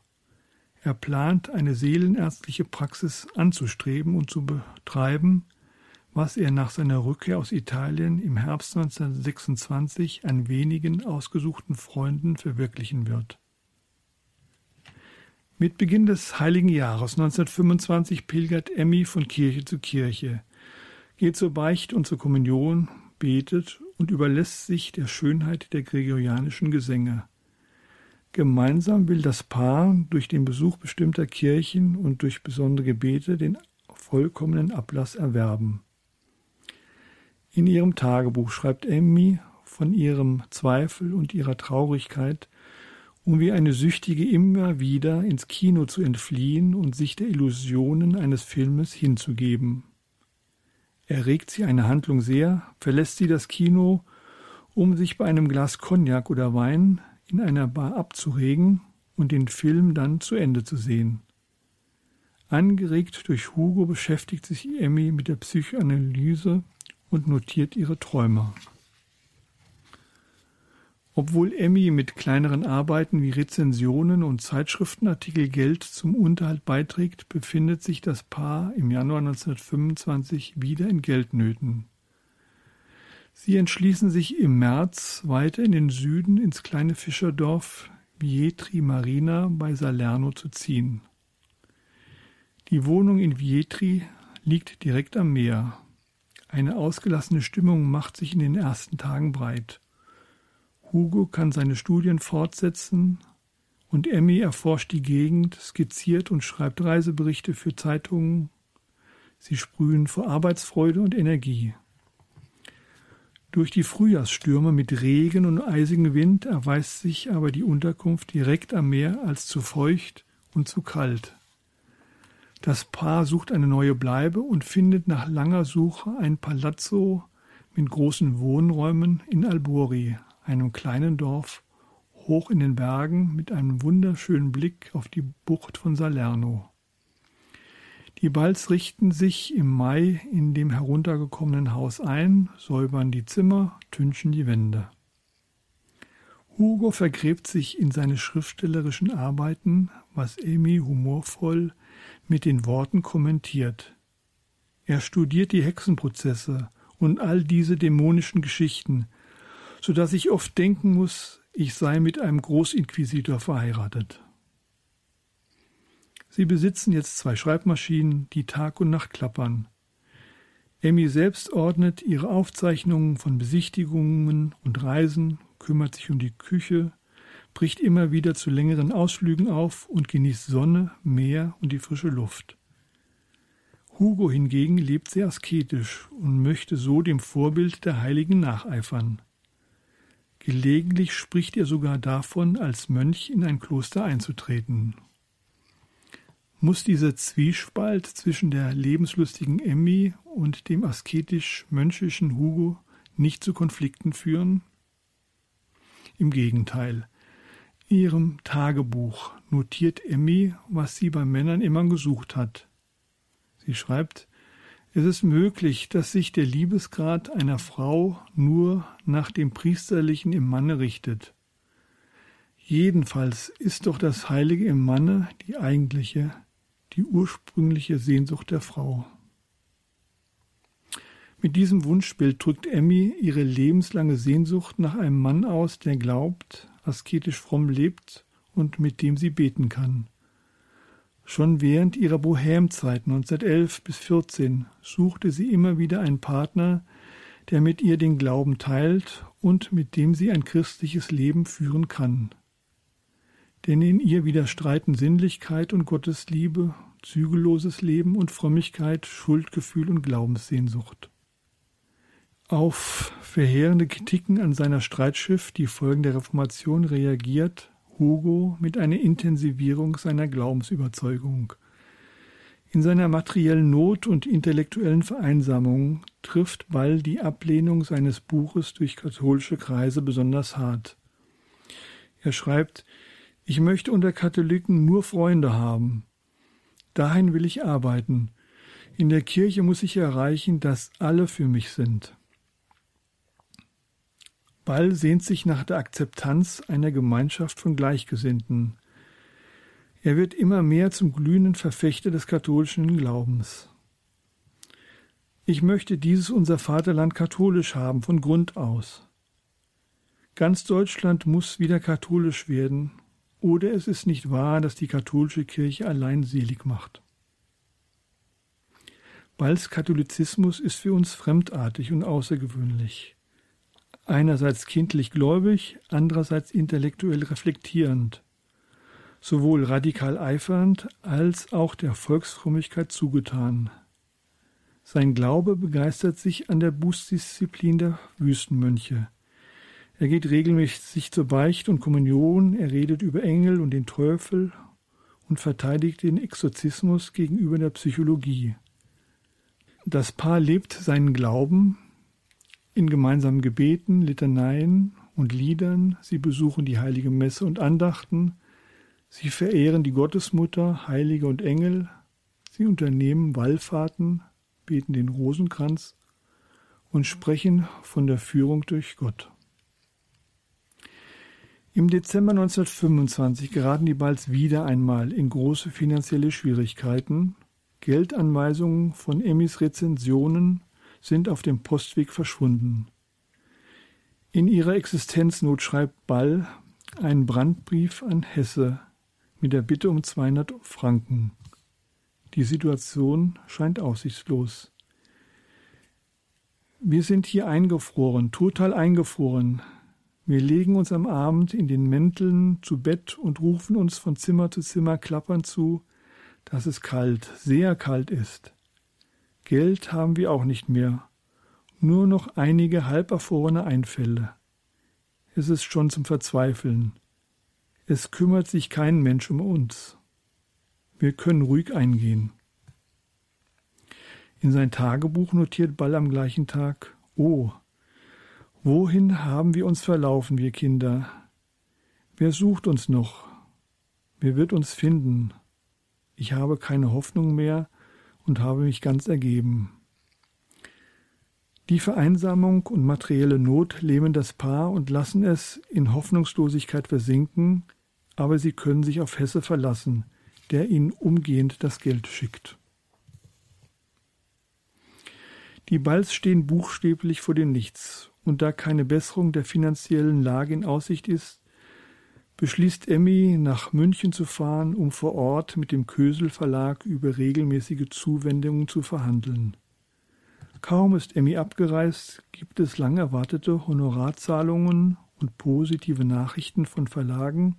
Er plant, eine seelenärztliche Praxis anzustreben und zu betreiben, was er nach seiner Rückkehr aus Italien im Herbst 1926 an wenigen ausgesuchten Freunden verwirklichen wird. Mit Beginn des Heiligen Jahres 1925 pilgert Emmy von Kirche zu Kirche, geht zur Beicht und zur Kommunion, betet und überlässt sich der Schönheit der gregorianischen Gesänge. Gemeinsam will das Paar durch den Besuch bestimmter Kirchen und durch besondere Gebete den vollkommenen Ablass erwerben. In ihrem Tagebuch schreibt Emmy von ihrem Zweifel und ihrer Traurigkeit, um wie eine Süchtige immer wieder ins Kino zu entfliehen und sich der Illusionen eines Filmes hinzugeben. Erregt sie eine Handlung sehr, verlässt sie das Kino, um sich bei einem Glas Cognac oder Wein in einer Bar abzuregen und den Film dann zu Ende zu sehen. Angeregt durch Hugo beschäftigt sich Emmy mit der Psychoanalyse und notiert ihre Träume. Obwohl Emmy mit kleineren Arbeiten wie Rezensionen und Zeitschriftenartikel Geld zum Unterhalt beiträgt, befindet sich das Paar im Januar 1925 wieder in Geldnöten. Sie entschließen sich im März weiter in den Süden ins kleine Fischerdorf Vietri Marina bei Salerno zu ziehen. Die Wohnung in Vietri liegt direkt am Meer. Eine ausgelassene Stimmung macht sich in den ersten Tagen breit. Hugo kann seine Studien fortsetzen und Emmy erforscht die Gegend, skizziert und schreibt Reiseberichte für Zeitungen. Sie sprühen vor Arbeitsfreude und Energie. Durch die Frühjahrsstürme mit Regen und eisigem Wind erweist sich aber die Unterkunft direkt am Meer als zu feucht und zu kalt. Das Paar sucht eine neue Bleibe und findet nach langer Suche ein Palazzo mit großen Wohnräumen in Albori, einem kleinen Dorf hoch in den Bergen mit einem wunderschönen Blick auf die Bucht von Salerno. Die Balz richten sich im Mai in dem heruntergekommenen Haus ein, säubern die Zimmer, tünchen die Wände. Hugo vergräbt sich in seine schriftstellerischen Arbeiten, was Amy humorvoll mit den Worten kommentiert. Er studiert die Hexenprozesse und all diese dämonischen Geschichten, so dass ich oft denken muss, ich sei mit einem Großinquisitor verheiratet. Sie besitzen jetzt zwei Schreibmaschinen, die Tag und Nacht klappern. Emmy selbst ordnet ihre Aufzeichnungen von Besichtigungen und Reisen, kümmert sich um die Küche, bricht immer wieder zu längeren Ausflügen auf und genießt Sonne, Meer und die frische Luft. Hugo hingegen lebt sehr asketisch und möchte so dem Vorbild der Heiligen nacheifern. Gelegentlich spricht er sogar davon, als Mönch in ein Kloster einzutreten. Muss dieser Zwiespalt zwischen der lebenslustigen Emmy und dem asketisch-mönchischen Hugo nicht zu Konflikten führen? Im Gegenteil, ihrem Tagebuch notiert Emmy, was sie bei Männern immer gesucht hat. Sie schreibt, es ist möglich, dass sich der Liebesgrad einer Frau nur nach dem Priesterlichen im Manne richtet. Jedenfalls ist doch das Heilige im Manne die eigentliche, die ursprüngliche Sehnsucht der Frau. Mit diesem Wunschbild drückt Emmy ihre lebenslange Sehnsucht nach einem Mann aus, der glaubt, asketisch fromm lebt und mit dem sie beten kann. Schon während ihrer Bohemzeit 1911 bis 14 suchte sie immer wieder einen Partner, der mit ihr den Glauben teilt und mit dem sie ein christliches Leben führen kann. Denn in ihr widerstreiten Sinnlichkeit und Gottesliebe, zügelloses Leben und Frömmigkeit, Schuldgefühl und Glaubenssehnsucht. Auf verheerende Kritiken an seiner Streitschrift Die Folgen der Reformation reagiert Hugo mit einer Intensivierung seiner Glaubensüberzeugung. In seiner materiellen Not und intellektuellen Vereinsamung trifft Ball die Ablehnung seines Buches durch katholische Kreise besonders hart. Er schreibt, ich möchte unter Katholiken nur Freunde haben. Dahin will ich arbeiten. In der Kirche muss ich erreichen, dass alle für mich sind. Ball sehnt sich nach der Akzeptanz einer Gemeinschaft von Gleichgesinnten. Er wird immer mehr zum glühenden Verfechter des katholischen Glaubens. Ich möchte dieses unser Vaterland katholisch haben, von Grund aus. Ganz Deutschland muss wieder katholisch werden, oder es ist nicht wahr, dass die katholische Kirche allein selig macht. Balls Katholizismus ist für uns fremdartig und außergewöhnlich einerseits kindlich gläubig, andererseits intellektuell reflektierend, sowohl radikal eifernd als auch der Volksfrömmigkeit zugetan. Sein Glaube begeistert sich an der Bußdisziplin der Wüstenmönche. Er geht regelmäßig zur Beicht und Kommunion, er redet über Engel und den Teufel und verteidigt den Exorzismus gegenüber der Psychologie. Das Paar lebt seinen Glauben, in gemeinsamen Gebeten, Litaneien und Liedern, sie besuchen die heilige Messe und Andachten, sie verehren die Gottesmutter, Heilige und Engel, sie unternehmen Wallfahrten, beten den Rosenkranz und sprechen von der Führung durch Gott. Im Dezember 1925 geraten die Balls wieder einmal in große finanzielle Schwierigkeiten. Geldanweisungen von Emmys Rezensionen sind auf dem Postweg verschwunden. In ihrer Existenznot schreibt Ball einen Brandbrief an Hesse mit der Bitte um 200 Franken. Die Situation scheint aussichtslos. Wir sind hier eingefroren, total eingefroren. Wir legen uns am Abend in den Mänteln zu Bett und rufen uns von Zimmer zu Zimmer klappernd zu, dass es kalt, sehr kalt ist. Geld haben wir auch nicht mehr, nur noch einige halberfrorene Einfälle. Es ist schon zum Verzweifeln. Es kümmert sich kein Mensch um uns. Wir können ruhig eingehen. In sein Tagebuch notiert Ball am gleichen Tag Oh, wohin haben wir uns verlaufen, wir Kinder? Wer sucht uns noch? Wer wird uns finden? Ich habe keine Hoffnung mehr, und habe mich ganz ergeben. Die Vereinsamung und materielle Not lähmen das Paar und lassen es in Hoffnungslosigkeit versinken, aber sie können sich auf Hesse verlassen, der ihnen umgehend das Geld schickt. Die Balls stehen buchstäblich vor dem Nichts, und da keine Besserung der finanziellen Lage in Aussicht ist, beschließt Emmy, nach München zu fahren, um vor Ort mit dem Kösel Verlag über regelmäßige Zuwendungen zu verhandeln. Kaum ist Emmy abgereist, gibt es lang erwartete Honorarzahlungen und positive Nachrichten von Verlagen,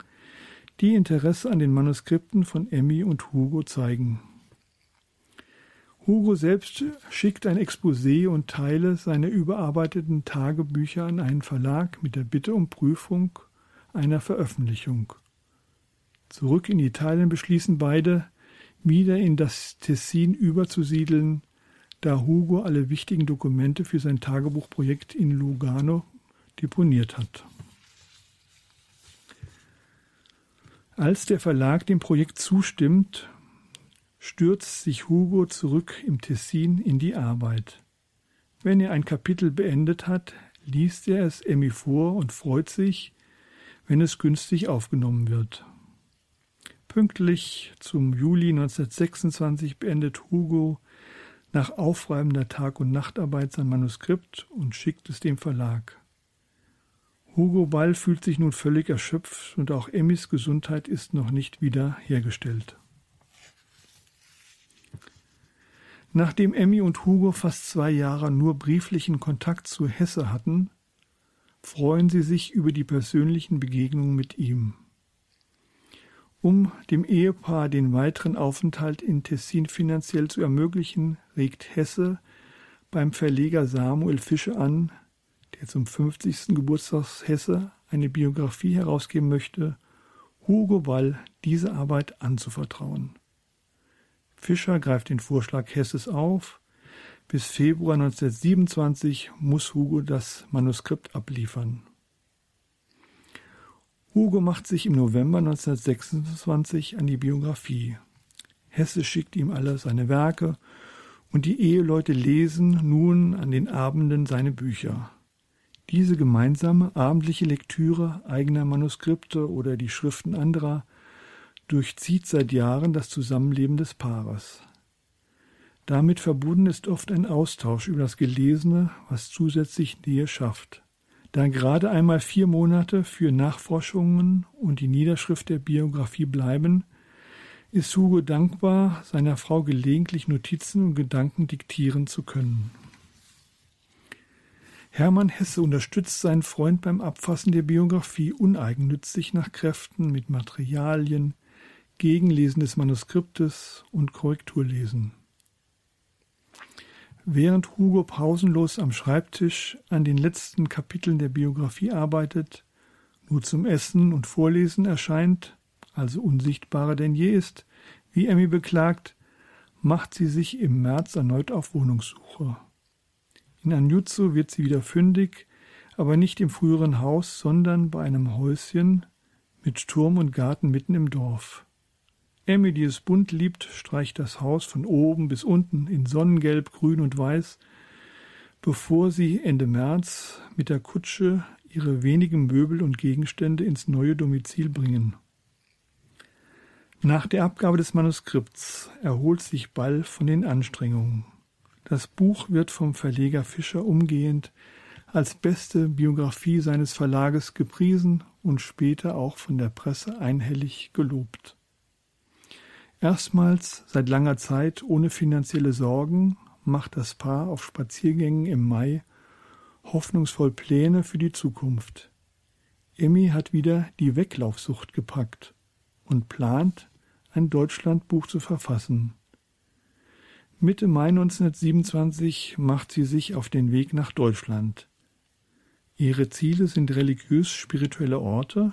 die Interesse an den Manuskripten von Emmy und Hugo zeigen. Hugo selbst schickt ein Exposé und Teile seiner überarbeiteten Tagebücher an einen Verlag mit der Bitte um Prüfung einer Veröffentlichung. Zurück in Italien beschließen beide, wieder in das Tessin überzusiedeln, da Hugo alle wichtigen Dokumente für sein Tagebuchprojekt in Lugano deponiert hat. Als der Verlag dem Projekt zustimmt, stürzt sich Hugo zurück im Tessin in die Arbeit. Wenn er ein Kapitel beendet hat, liest er es Emmy vor und freut sich, wenn es günstig aufgenommen wird. Pünktlich zum Juli 1926 beendet Hugo nach aufreibender Tag- und Nachtarbeit sein Manuskript und schickt es dem Verlag. Hugo Ball fühlt sich nun völlig erschöpft und auch Emmys Gesundheit ist noch nicht wieder hergestellt. Nachdem Emmy und Hugo fast zwei Jahre nur brieflichen Kontakt zu Hesse hatten, freuen sie sich über die persönlichen Begegnungen mit ihm. Um dem Ehepaar den weiteren Aufenthalt in Tessin finanziell zu ermöglichen, regt Hesse beim Verleger Samuel Fische an, der zum 50. Geburtstag Hesse eine Biografie herausgeben möchte, Hugo Wall diese Arbeit anzuvertrauen. Fischer greift den Vorschlag Hesses auf. Bis Februar 1927 muss Hugo das Manuskript abliefern. Hugo macht sich im November 1926 an die Biografie. Hesse schickt ihm alle seine Werke und die Eheleute lesen nun an den Abenden seine Bücher. Diese gemeinsame abendliche Lektüre eigener Manuskripte oder die Schriften anderer durchzieht seit Jahren das Zusammenleben des Paares. Damit verbunden ist oft ein Austausch über das Gelesene, was zusätzlich Nähe schafft. Da gerade einmal vier Monate für Nachforschungen und die Niederschrift der Biografie bleiben, ist Hugo dankbar, seiner Frau gelegentlich Notizen und Gedanken diktieren zu können. Hermann Hesse unterstützt seinen Freund beim Abfassen der Biografie uneigennützig nach Kräften mit Materialien, Gegenlesen des Manuskriptes und Korrekturlesen. Während Hugo pausenlos am Schreibtisch an den letzten Kapiteln der Biografie arbeitet, nur zum Essen und Vorlesen erscheint, also unsichtbarer denn je ist, wie Emmy beklagt, macht sie sich im März erneut auf Wohnungssuche. In Anjutsu wird sie wieder fündig, aber nicht im früheren Haus, sondern bei einem Häuschen mit Turm und Garten mitten im Dorf. Emmy, die es bunt liebt, streicht das Haus von oben bis unten in Sonnengelb, Grün und Weiß, bevor sie Ende März mit der Kutsche ihre wenigen Möbel und Gegenstände ins neue Domizil bringen. Nach der Abgabe des Manuskripts erholt sich Ball von den Anstrengungen. Das Buch wird vom Verleger Fischer umgehend als beste Biografie seines Verlages gepriesen und später auch von der Presse einhellig gelobt. Erstmals seit langer Zeit ohne finanzielle Sorgen macht das Paar auf Spaziergängen im Mai hoffnungsvoll Pläne für die Zukunft. Emmy hat wieder die Weglaufsucht gepackt und plant, ein Deutschlandbuch zu verfassen. Mitte Mai 1927 macht sie sich auf den Weg nach Deutschland. Ihre Ziele sind religiös-spirituelle Orte,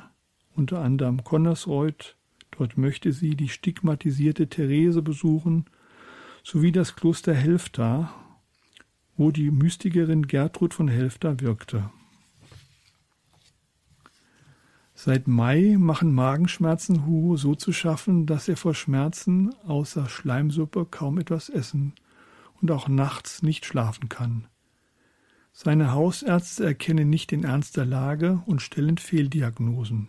unter anderem Connersreuth, Dort möchte sie die stigmatisierte Therese besuchen, sowie das Kloster Helfta, wo die Mystikerin Gertrud von Helfta wirkte. Seit Mai machen Magenschmerzen Hugo so zu schaffen, dass er vor Schmerzen außer Schleimsuppe kaum etwas essen und auch nachts nicht schlafen kann. Seine Hausärzte erkennen nicht den Ernst der Lage und stellen Fehldiagnosen.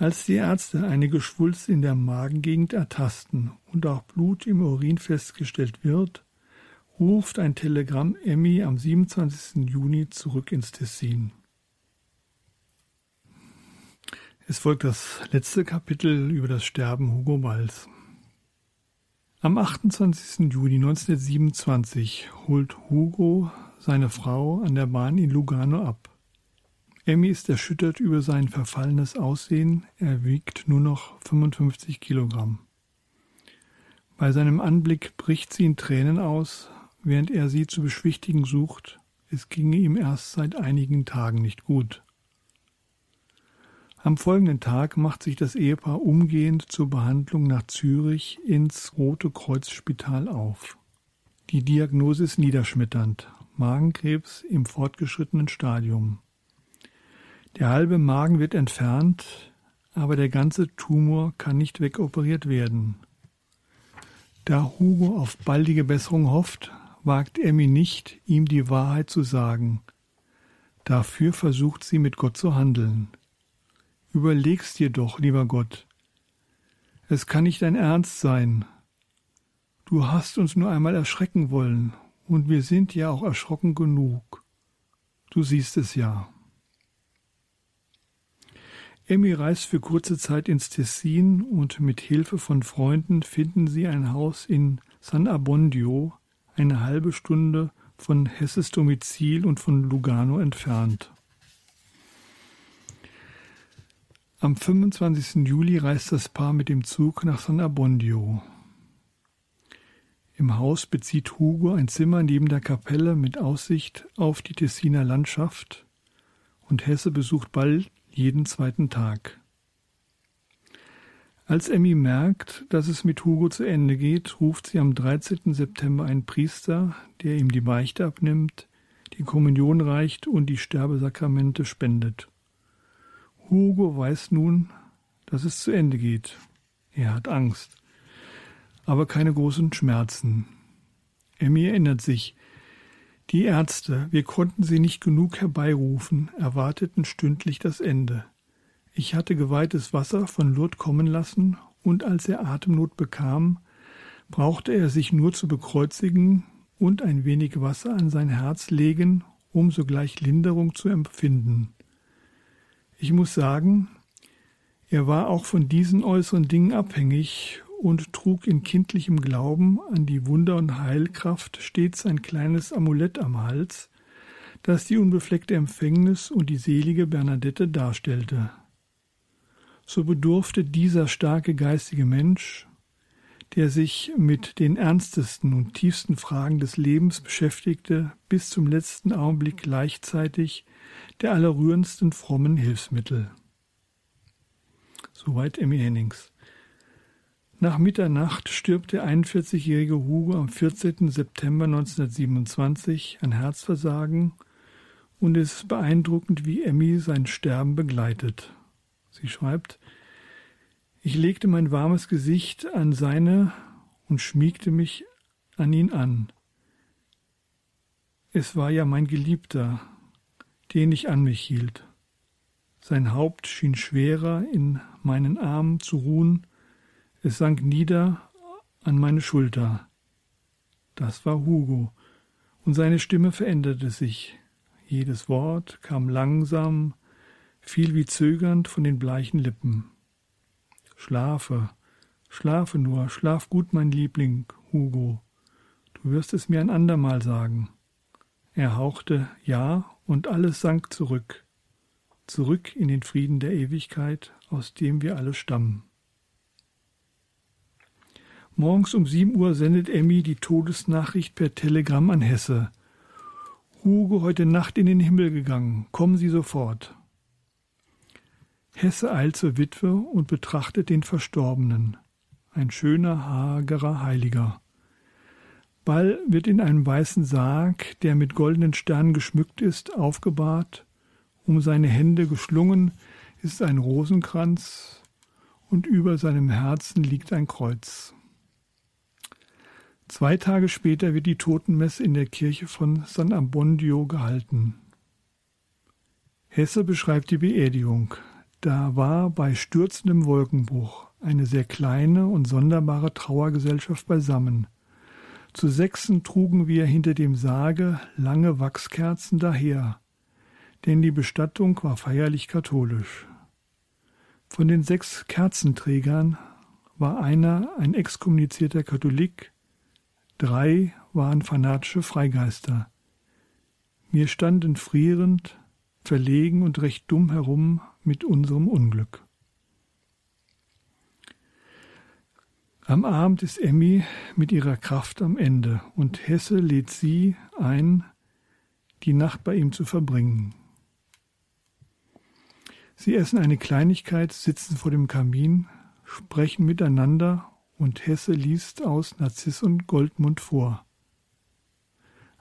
Als die Ärzte eine Geschwulst in der Magengegend ertasten und auch Blut im Urin festgestellt wird, ruft ein Telegramm Emmy am 27. Juni zurück ins Tessin. Es folgt das letzte Kapitel über das Sterben Hugo Walls. Am 28. Juni 1927 holt Hugo seine Frau an der Bahn in Lugano ab. Emmy ist erschüttert über sein verfallenes Aussehen, er wiegt nur noch 55 Kilogramm. Bei seinem Anblick bricht sie in Tränen aus, während er sie zu beschwichtigen sucht, es ginge ihm erst seit einigen Tagen nicht gut. Am folgenden Tag macht sich das Ehepaar umgehend zur Behandlung nach Zürich ins Rote Kreuz Spital auf. Die Diagnose ist niederschmetternd, Magenkrebs im fortgeschrittenen Stadium. Der halbe Magen wird entfernt, aber der ganze Tumor kann nicht wegoperiert werden. Da Hugo auf baldige Besserung hofft, wagt Emmy nicht, ihm die Wahrheit zu sagen. Dafür versucht sie mit Gott zu handeln. Überlegst dir doch, lieber Gott. Es kann nicht dein Ernst sein. Du hast uns nur einmal erschrecken wollen, und wir sind ja auch erschrocken genug. Du siehst es ja. Emmy reist für kurze Zeit ins Tessin und mit Hilfe von Freunden finden sie ein Haus in San Abbondio, eine halbe Stunde von Hesses Domizil und von Lugano entfernt. Am 25. Juli reist das Paar mit dem Zug nach San Abbondio. Im Haus bezieht Hugo ein Zimmer neben der Kapelle mit Aussicht auf die Tessiner Landschaft und Hesse besucht bald jeden zweiten Tag. Als Emmy merkt, dass es mit Hugo zu Ende geht, ruft sie am 13. September einen Priester, der ihm die Beichte abnimmt, die Kommunion reicht und die Sterbesakramente spendet. Hugo weiß nun, dass es zu Ende geht. Er hat Angst aber keine großen Schmerzen. Emmy erinnert sich, die Ärzte, wir konnten sie nicht genug herbeirufen, erwarteten stündlich das Ende. Ich hatte geweihtes Wasser von Lourdes kommen lassen, und als er Atemnot bekam, brauchte er sich nur zu bekreuzigen und ein wenig Wasser an sein Herz legen, um sogleich Linderung zu empfinden. Ich muss sagen, er war auch von diesen äußeren Dingen abhängig und trug in kindlichem Glauben an die Wunder- und Heilkraft stets ein kleines Amulett am Hals, das die unbefleckte Empfängnis und die selige Bernadette darstellte. So bedurfte dieser starke geistige Mensch, der sich mit den ernstesten und tiefsten Fragen des Lebens beschäftigte, bis zum letzten Augenblick gleichzeitig der allerrührendsten frommen Hilfsmittel. Soweit Emmy Hennings. Nach Mitternacht stirbt der 41-jährige Hugo am 14. September 1927 an Herzversagen und es ist beeindruckend, wie Emmy sein Sterben begleitet. Sie schreibt, ich legte mein warmes Gesicht an seine und schmiegte mich an ihn an. Es war ja mein Geliebter, den ich an mich hielt. Sein Haupt schien schwerer in meinen Armen zu ruhen, es sank nieder an meine Schulter. Das war Hugo, und seine Stimme veränderte sich. Jedes Wort kam langsam, fiel wie zögernd von den bleichen Lippen. Schlafe, schlafe nur, schlaf gut, mein Liebling, Hugo. Du wirst es mir ein andermal sagen. Er hauchte Ja, und alles sank zurück, zurück in den Frieden der Ewigkeit, aus dem wir alle stammen. Morgens um sieben Uhr sendet Emmy die Todesnachricht per Telegramm an Hesse. Hugo heute Nacht in den Himmel gegangen. Kommen Sie sofort. Hesse eilt zur Witwe und betrachtet den Verstorbenen. Ein schöner, hagerer Heiliger. Ball wird in einem weißen Sarg, der mit goldenen Sternen geschmückt ist, aufgebahrt. Um seine Hände geschlungen ist ein Rosenkranz und über seinem Herzen liegt ein Kreuz. Zwei Tage später wird die Totenmesse in der Kirche von San Abbondio gehalten. Hesse beschreibt die Beerdigung. Da war bei stürzendem Wolkenbruch eine sehr kleine und sonderbare Trauergesellschaft beisammen. Zu sechsen trugen wir hinter dem Sarge lange Wachskerzen daher, denn die Bestattung war feierlich katholisch. Von den sechs Kerzenträgern war einer ein exkommunizierter Katholik, Drei waren fanatische Freigeister. Wir standen frierend, verlegen und recht dumm herum mit unserem Unglück. Am Abend ist Emmy mit ihrer Kraft am Ende und Hesse lädt sie ein, die Nacht bei ihm zu verbringen. Sie essen eine Kleinigkeit, sitzen vor dem Kamin, sprechen miteinander und Hesse liest aus Narziss und Goldmund vor.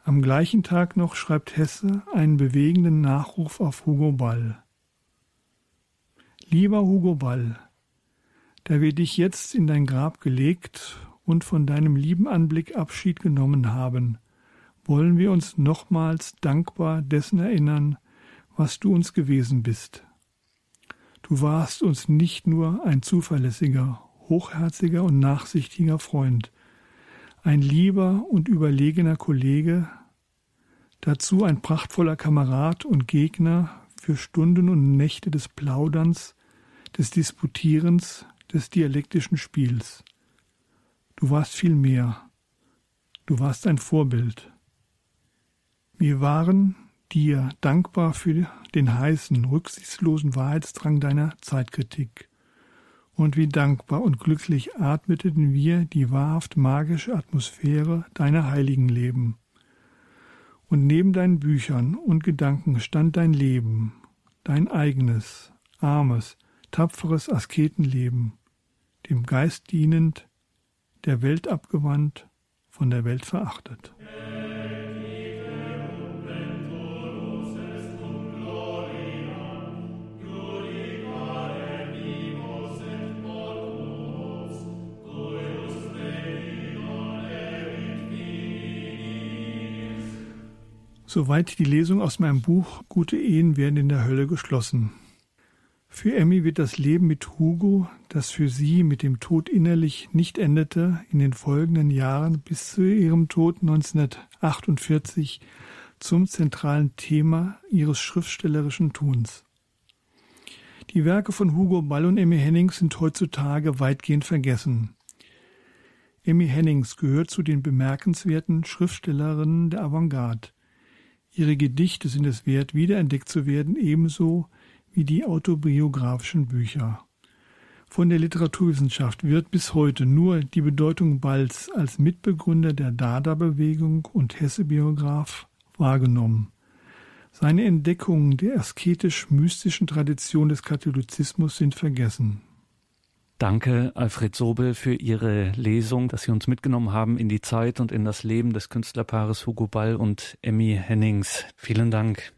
Am gleichen Tag noch schreibt Hesse einen bewegenden Nachruf auf Hugo Ball. Lieber Hugo Ball, da wir dich jetzt in dein Grab gelegt und von deinem lieben Anblick Abschied genommen haben, wollen wir uns nochmals dankbar dessen erinnern, was du uns gewesen bist. Du warst uns nicht nur ein zuverlässiger hochherziger und nachsichtiger Freund, ein lieber und überlegener Kollege, dazu ein prachtvoller Kamerad und Gegner für Stunden und Nächte des Plauderns, des Disputierens, des dialektischen Spiels. Du warst viel mehr, Du warst ein Vorbild. Wir waren dir dankbar für den heißen, rücksichtslosen Wahrheitsdrang deiner Zeitkritik. Und wie dankbar und glücklich atmeten wir die wahrhaft magische Atmosphäre deiner heiligen Leben. Und neben deinen Büchern und Gedanken stand dein Leben, dein eigenes, armes, tapferes Asketenleben, dem Geist dienend, der Welt abgewandt, von der Welt verachtet. Soweit die Lesung aus meinem Buch Gute Ehen werden in der Hölle geschlossen. Für Emmy wird das Leben mit Hugo, das für sie mit dem Tod innerlich nicht endete, in den folgenden Jahren bis zu ihrem Tod 1948 zum zentralen Thema ihres schriftstellerischen Tuns. Die Werke von Hugo Ball und Emmy Hennings sind heutzutage weitgehend vergessen. Emmy Hennings gehört zu den bemerkenswerten Schriftstellerinnen der Avantgarde. Ihre Gedichte sind es wert, wiederentdeckt zu werden, ebenso wie die autobiografischen Bücher. Von der Literaturwissenschaft wird bis heute nur die Bedeutung Balz als Mitbegründer der Dada-Bewegung und Hesse-Biograf wahrgenommen. Seine Entdeckungen der asketisch-mystischen Tradition des Katholizismus sind vergessen. Danke, Alfred Sobel, für Ihre Lesung, dass Sie uns mitgenommen haben in die Zeit und in das Leben des Künstlerpaares Hugo Ball und Emmy Hennings. Vielen Dank.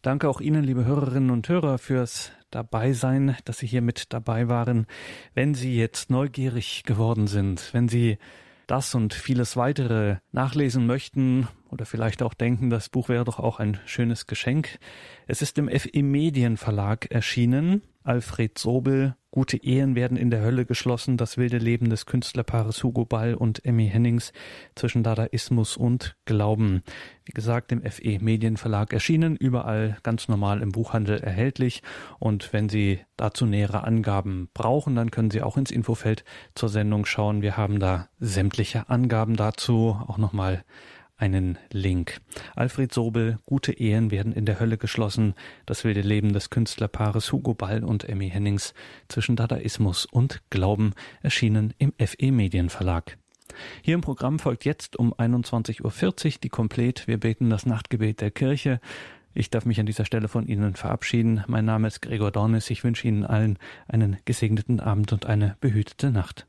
Danke auch Ihnen, liebe Hörerinnen und Hörer, fürs Dabeisein, dass Sie hier mit dabei waren. Wenn Sie jetzt neugierig geworden sind, wenn Sie das und vieles weitere nachlesen möchten oder vielleicht auch denken, das Buch wäre doch auch ein schönes Geschenk. Es ist im FE Medien Verlag erschienen. Alfred Sobel, Gute Ehen werden in der Hölle geschlossen, das wilde Leben des Künstlerpaares Hugo Ball und Emmy Hennings zwischen Dadaismus und Glauben. Wie gesagt, im FE Medienverlag erschienen, überall ganz normal im Buchhandel erhältlich. Und wenn Sie dazu nähere Angaben brauchen, dann können Sie auch ins Infofeld zur Sendung schauen. Wir haben da sämtliche Angaben dazu, auch nochmal einen Link. Alfred Sobel, Gute Ehen werden in der Hölle geschlossen. Das wilde Leben des Künstlerpaares Hugo Ball und Emmy Hennings zwischen Dadaismus und Glauben erschienen im FE Medienverlag. Hier im Programm folgt jetzt um 21.40 Uhr die Komplett. Wir beten das Nachtgebet der Kirche. Ich darf mich an dieser Stelle von Ihnen verabschieden. Mein Name ist Gregor Dornis. Ich wünsche Ihnen allen einen gesegneten Abend und eine behütete Nacht.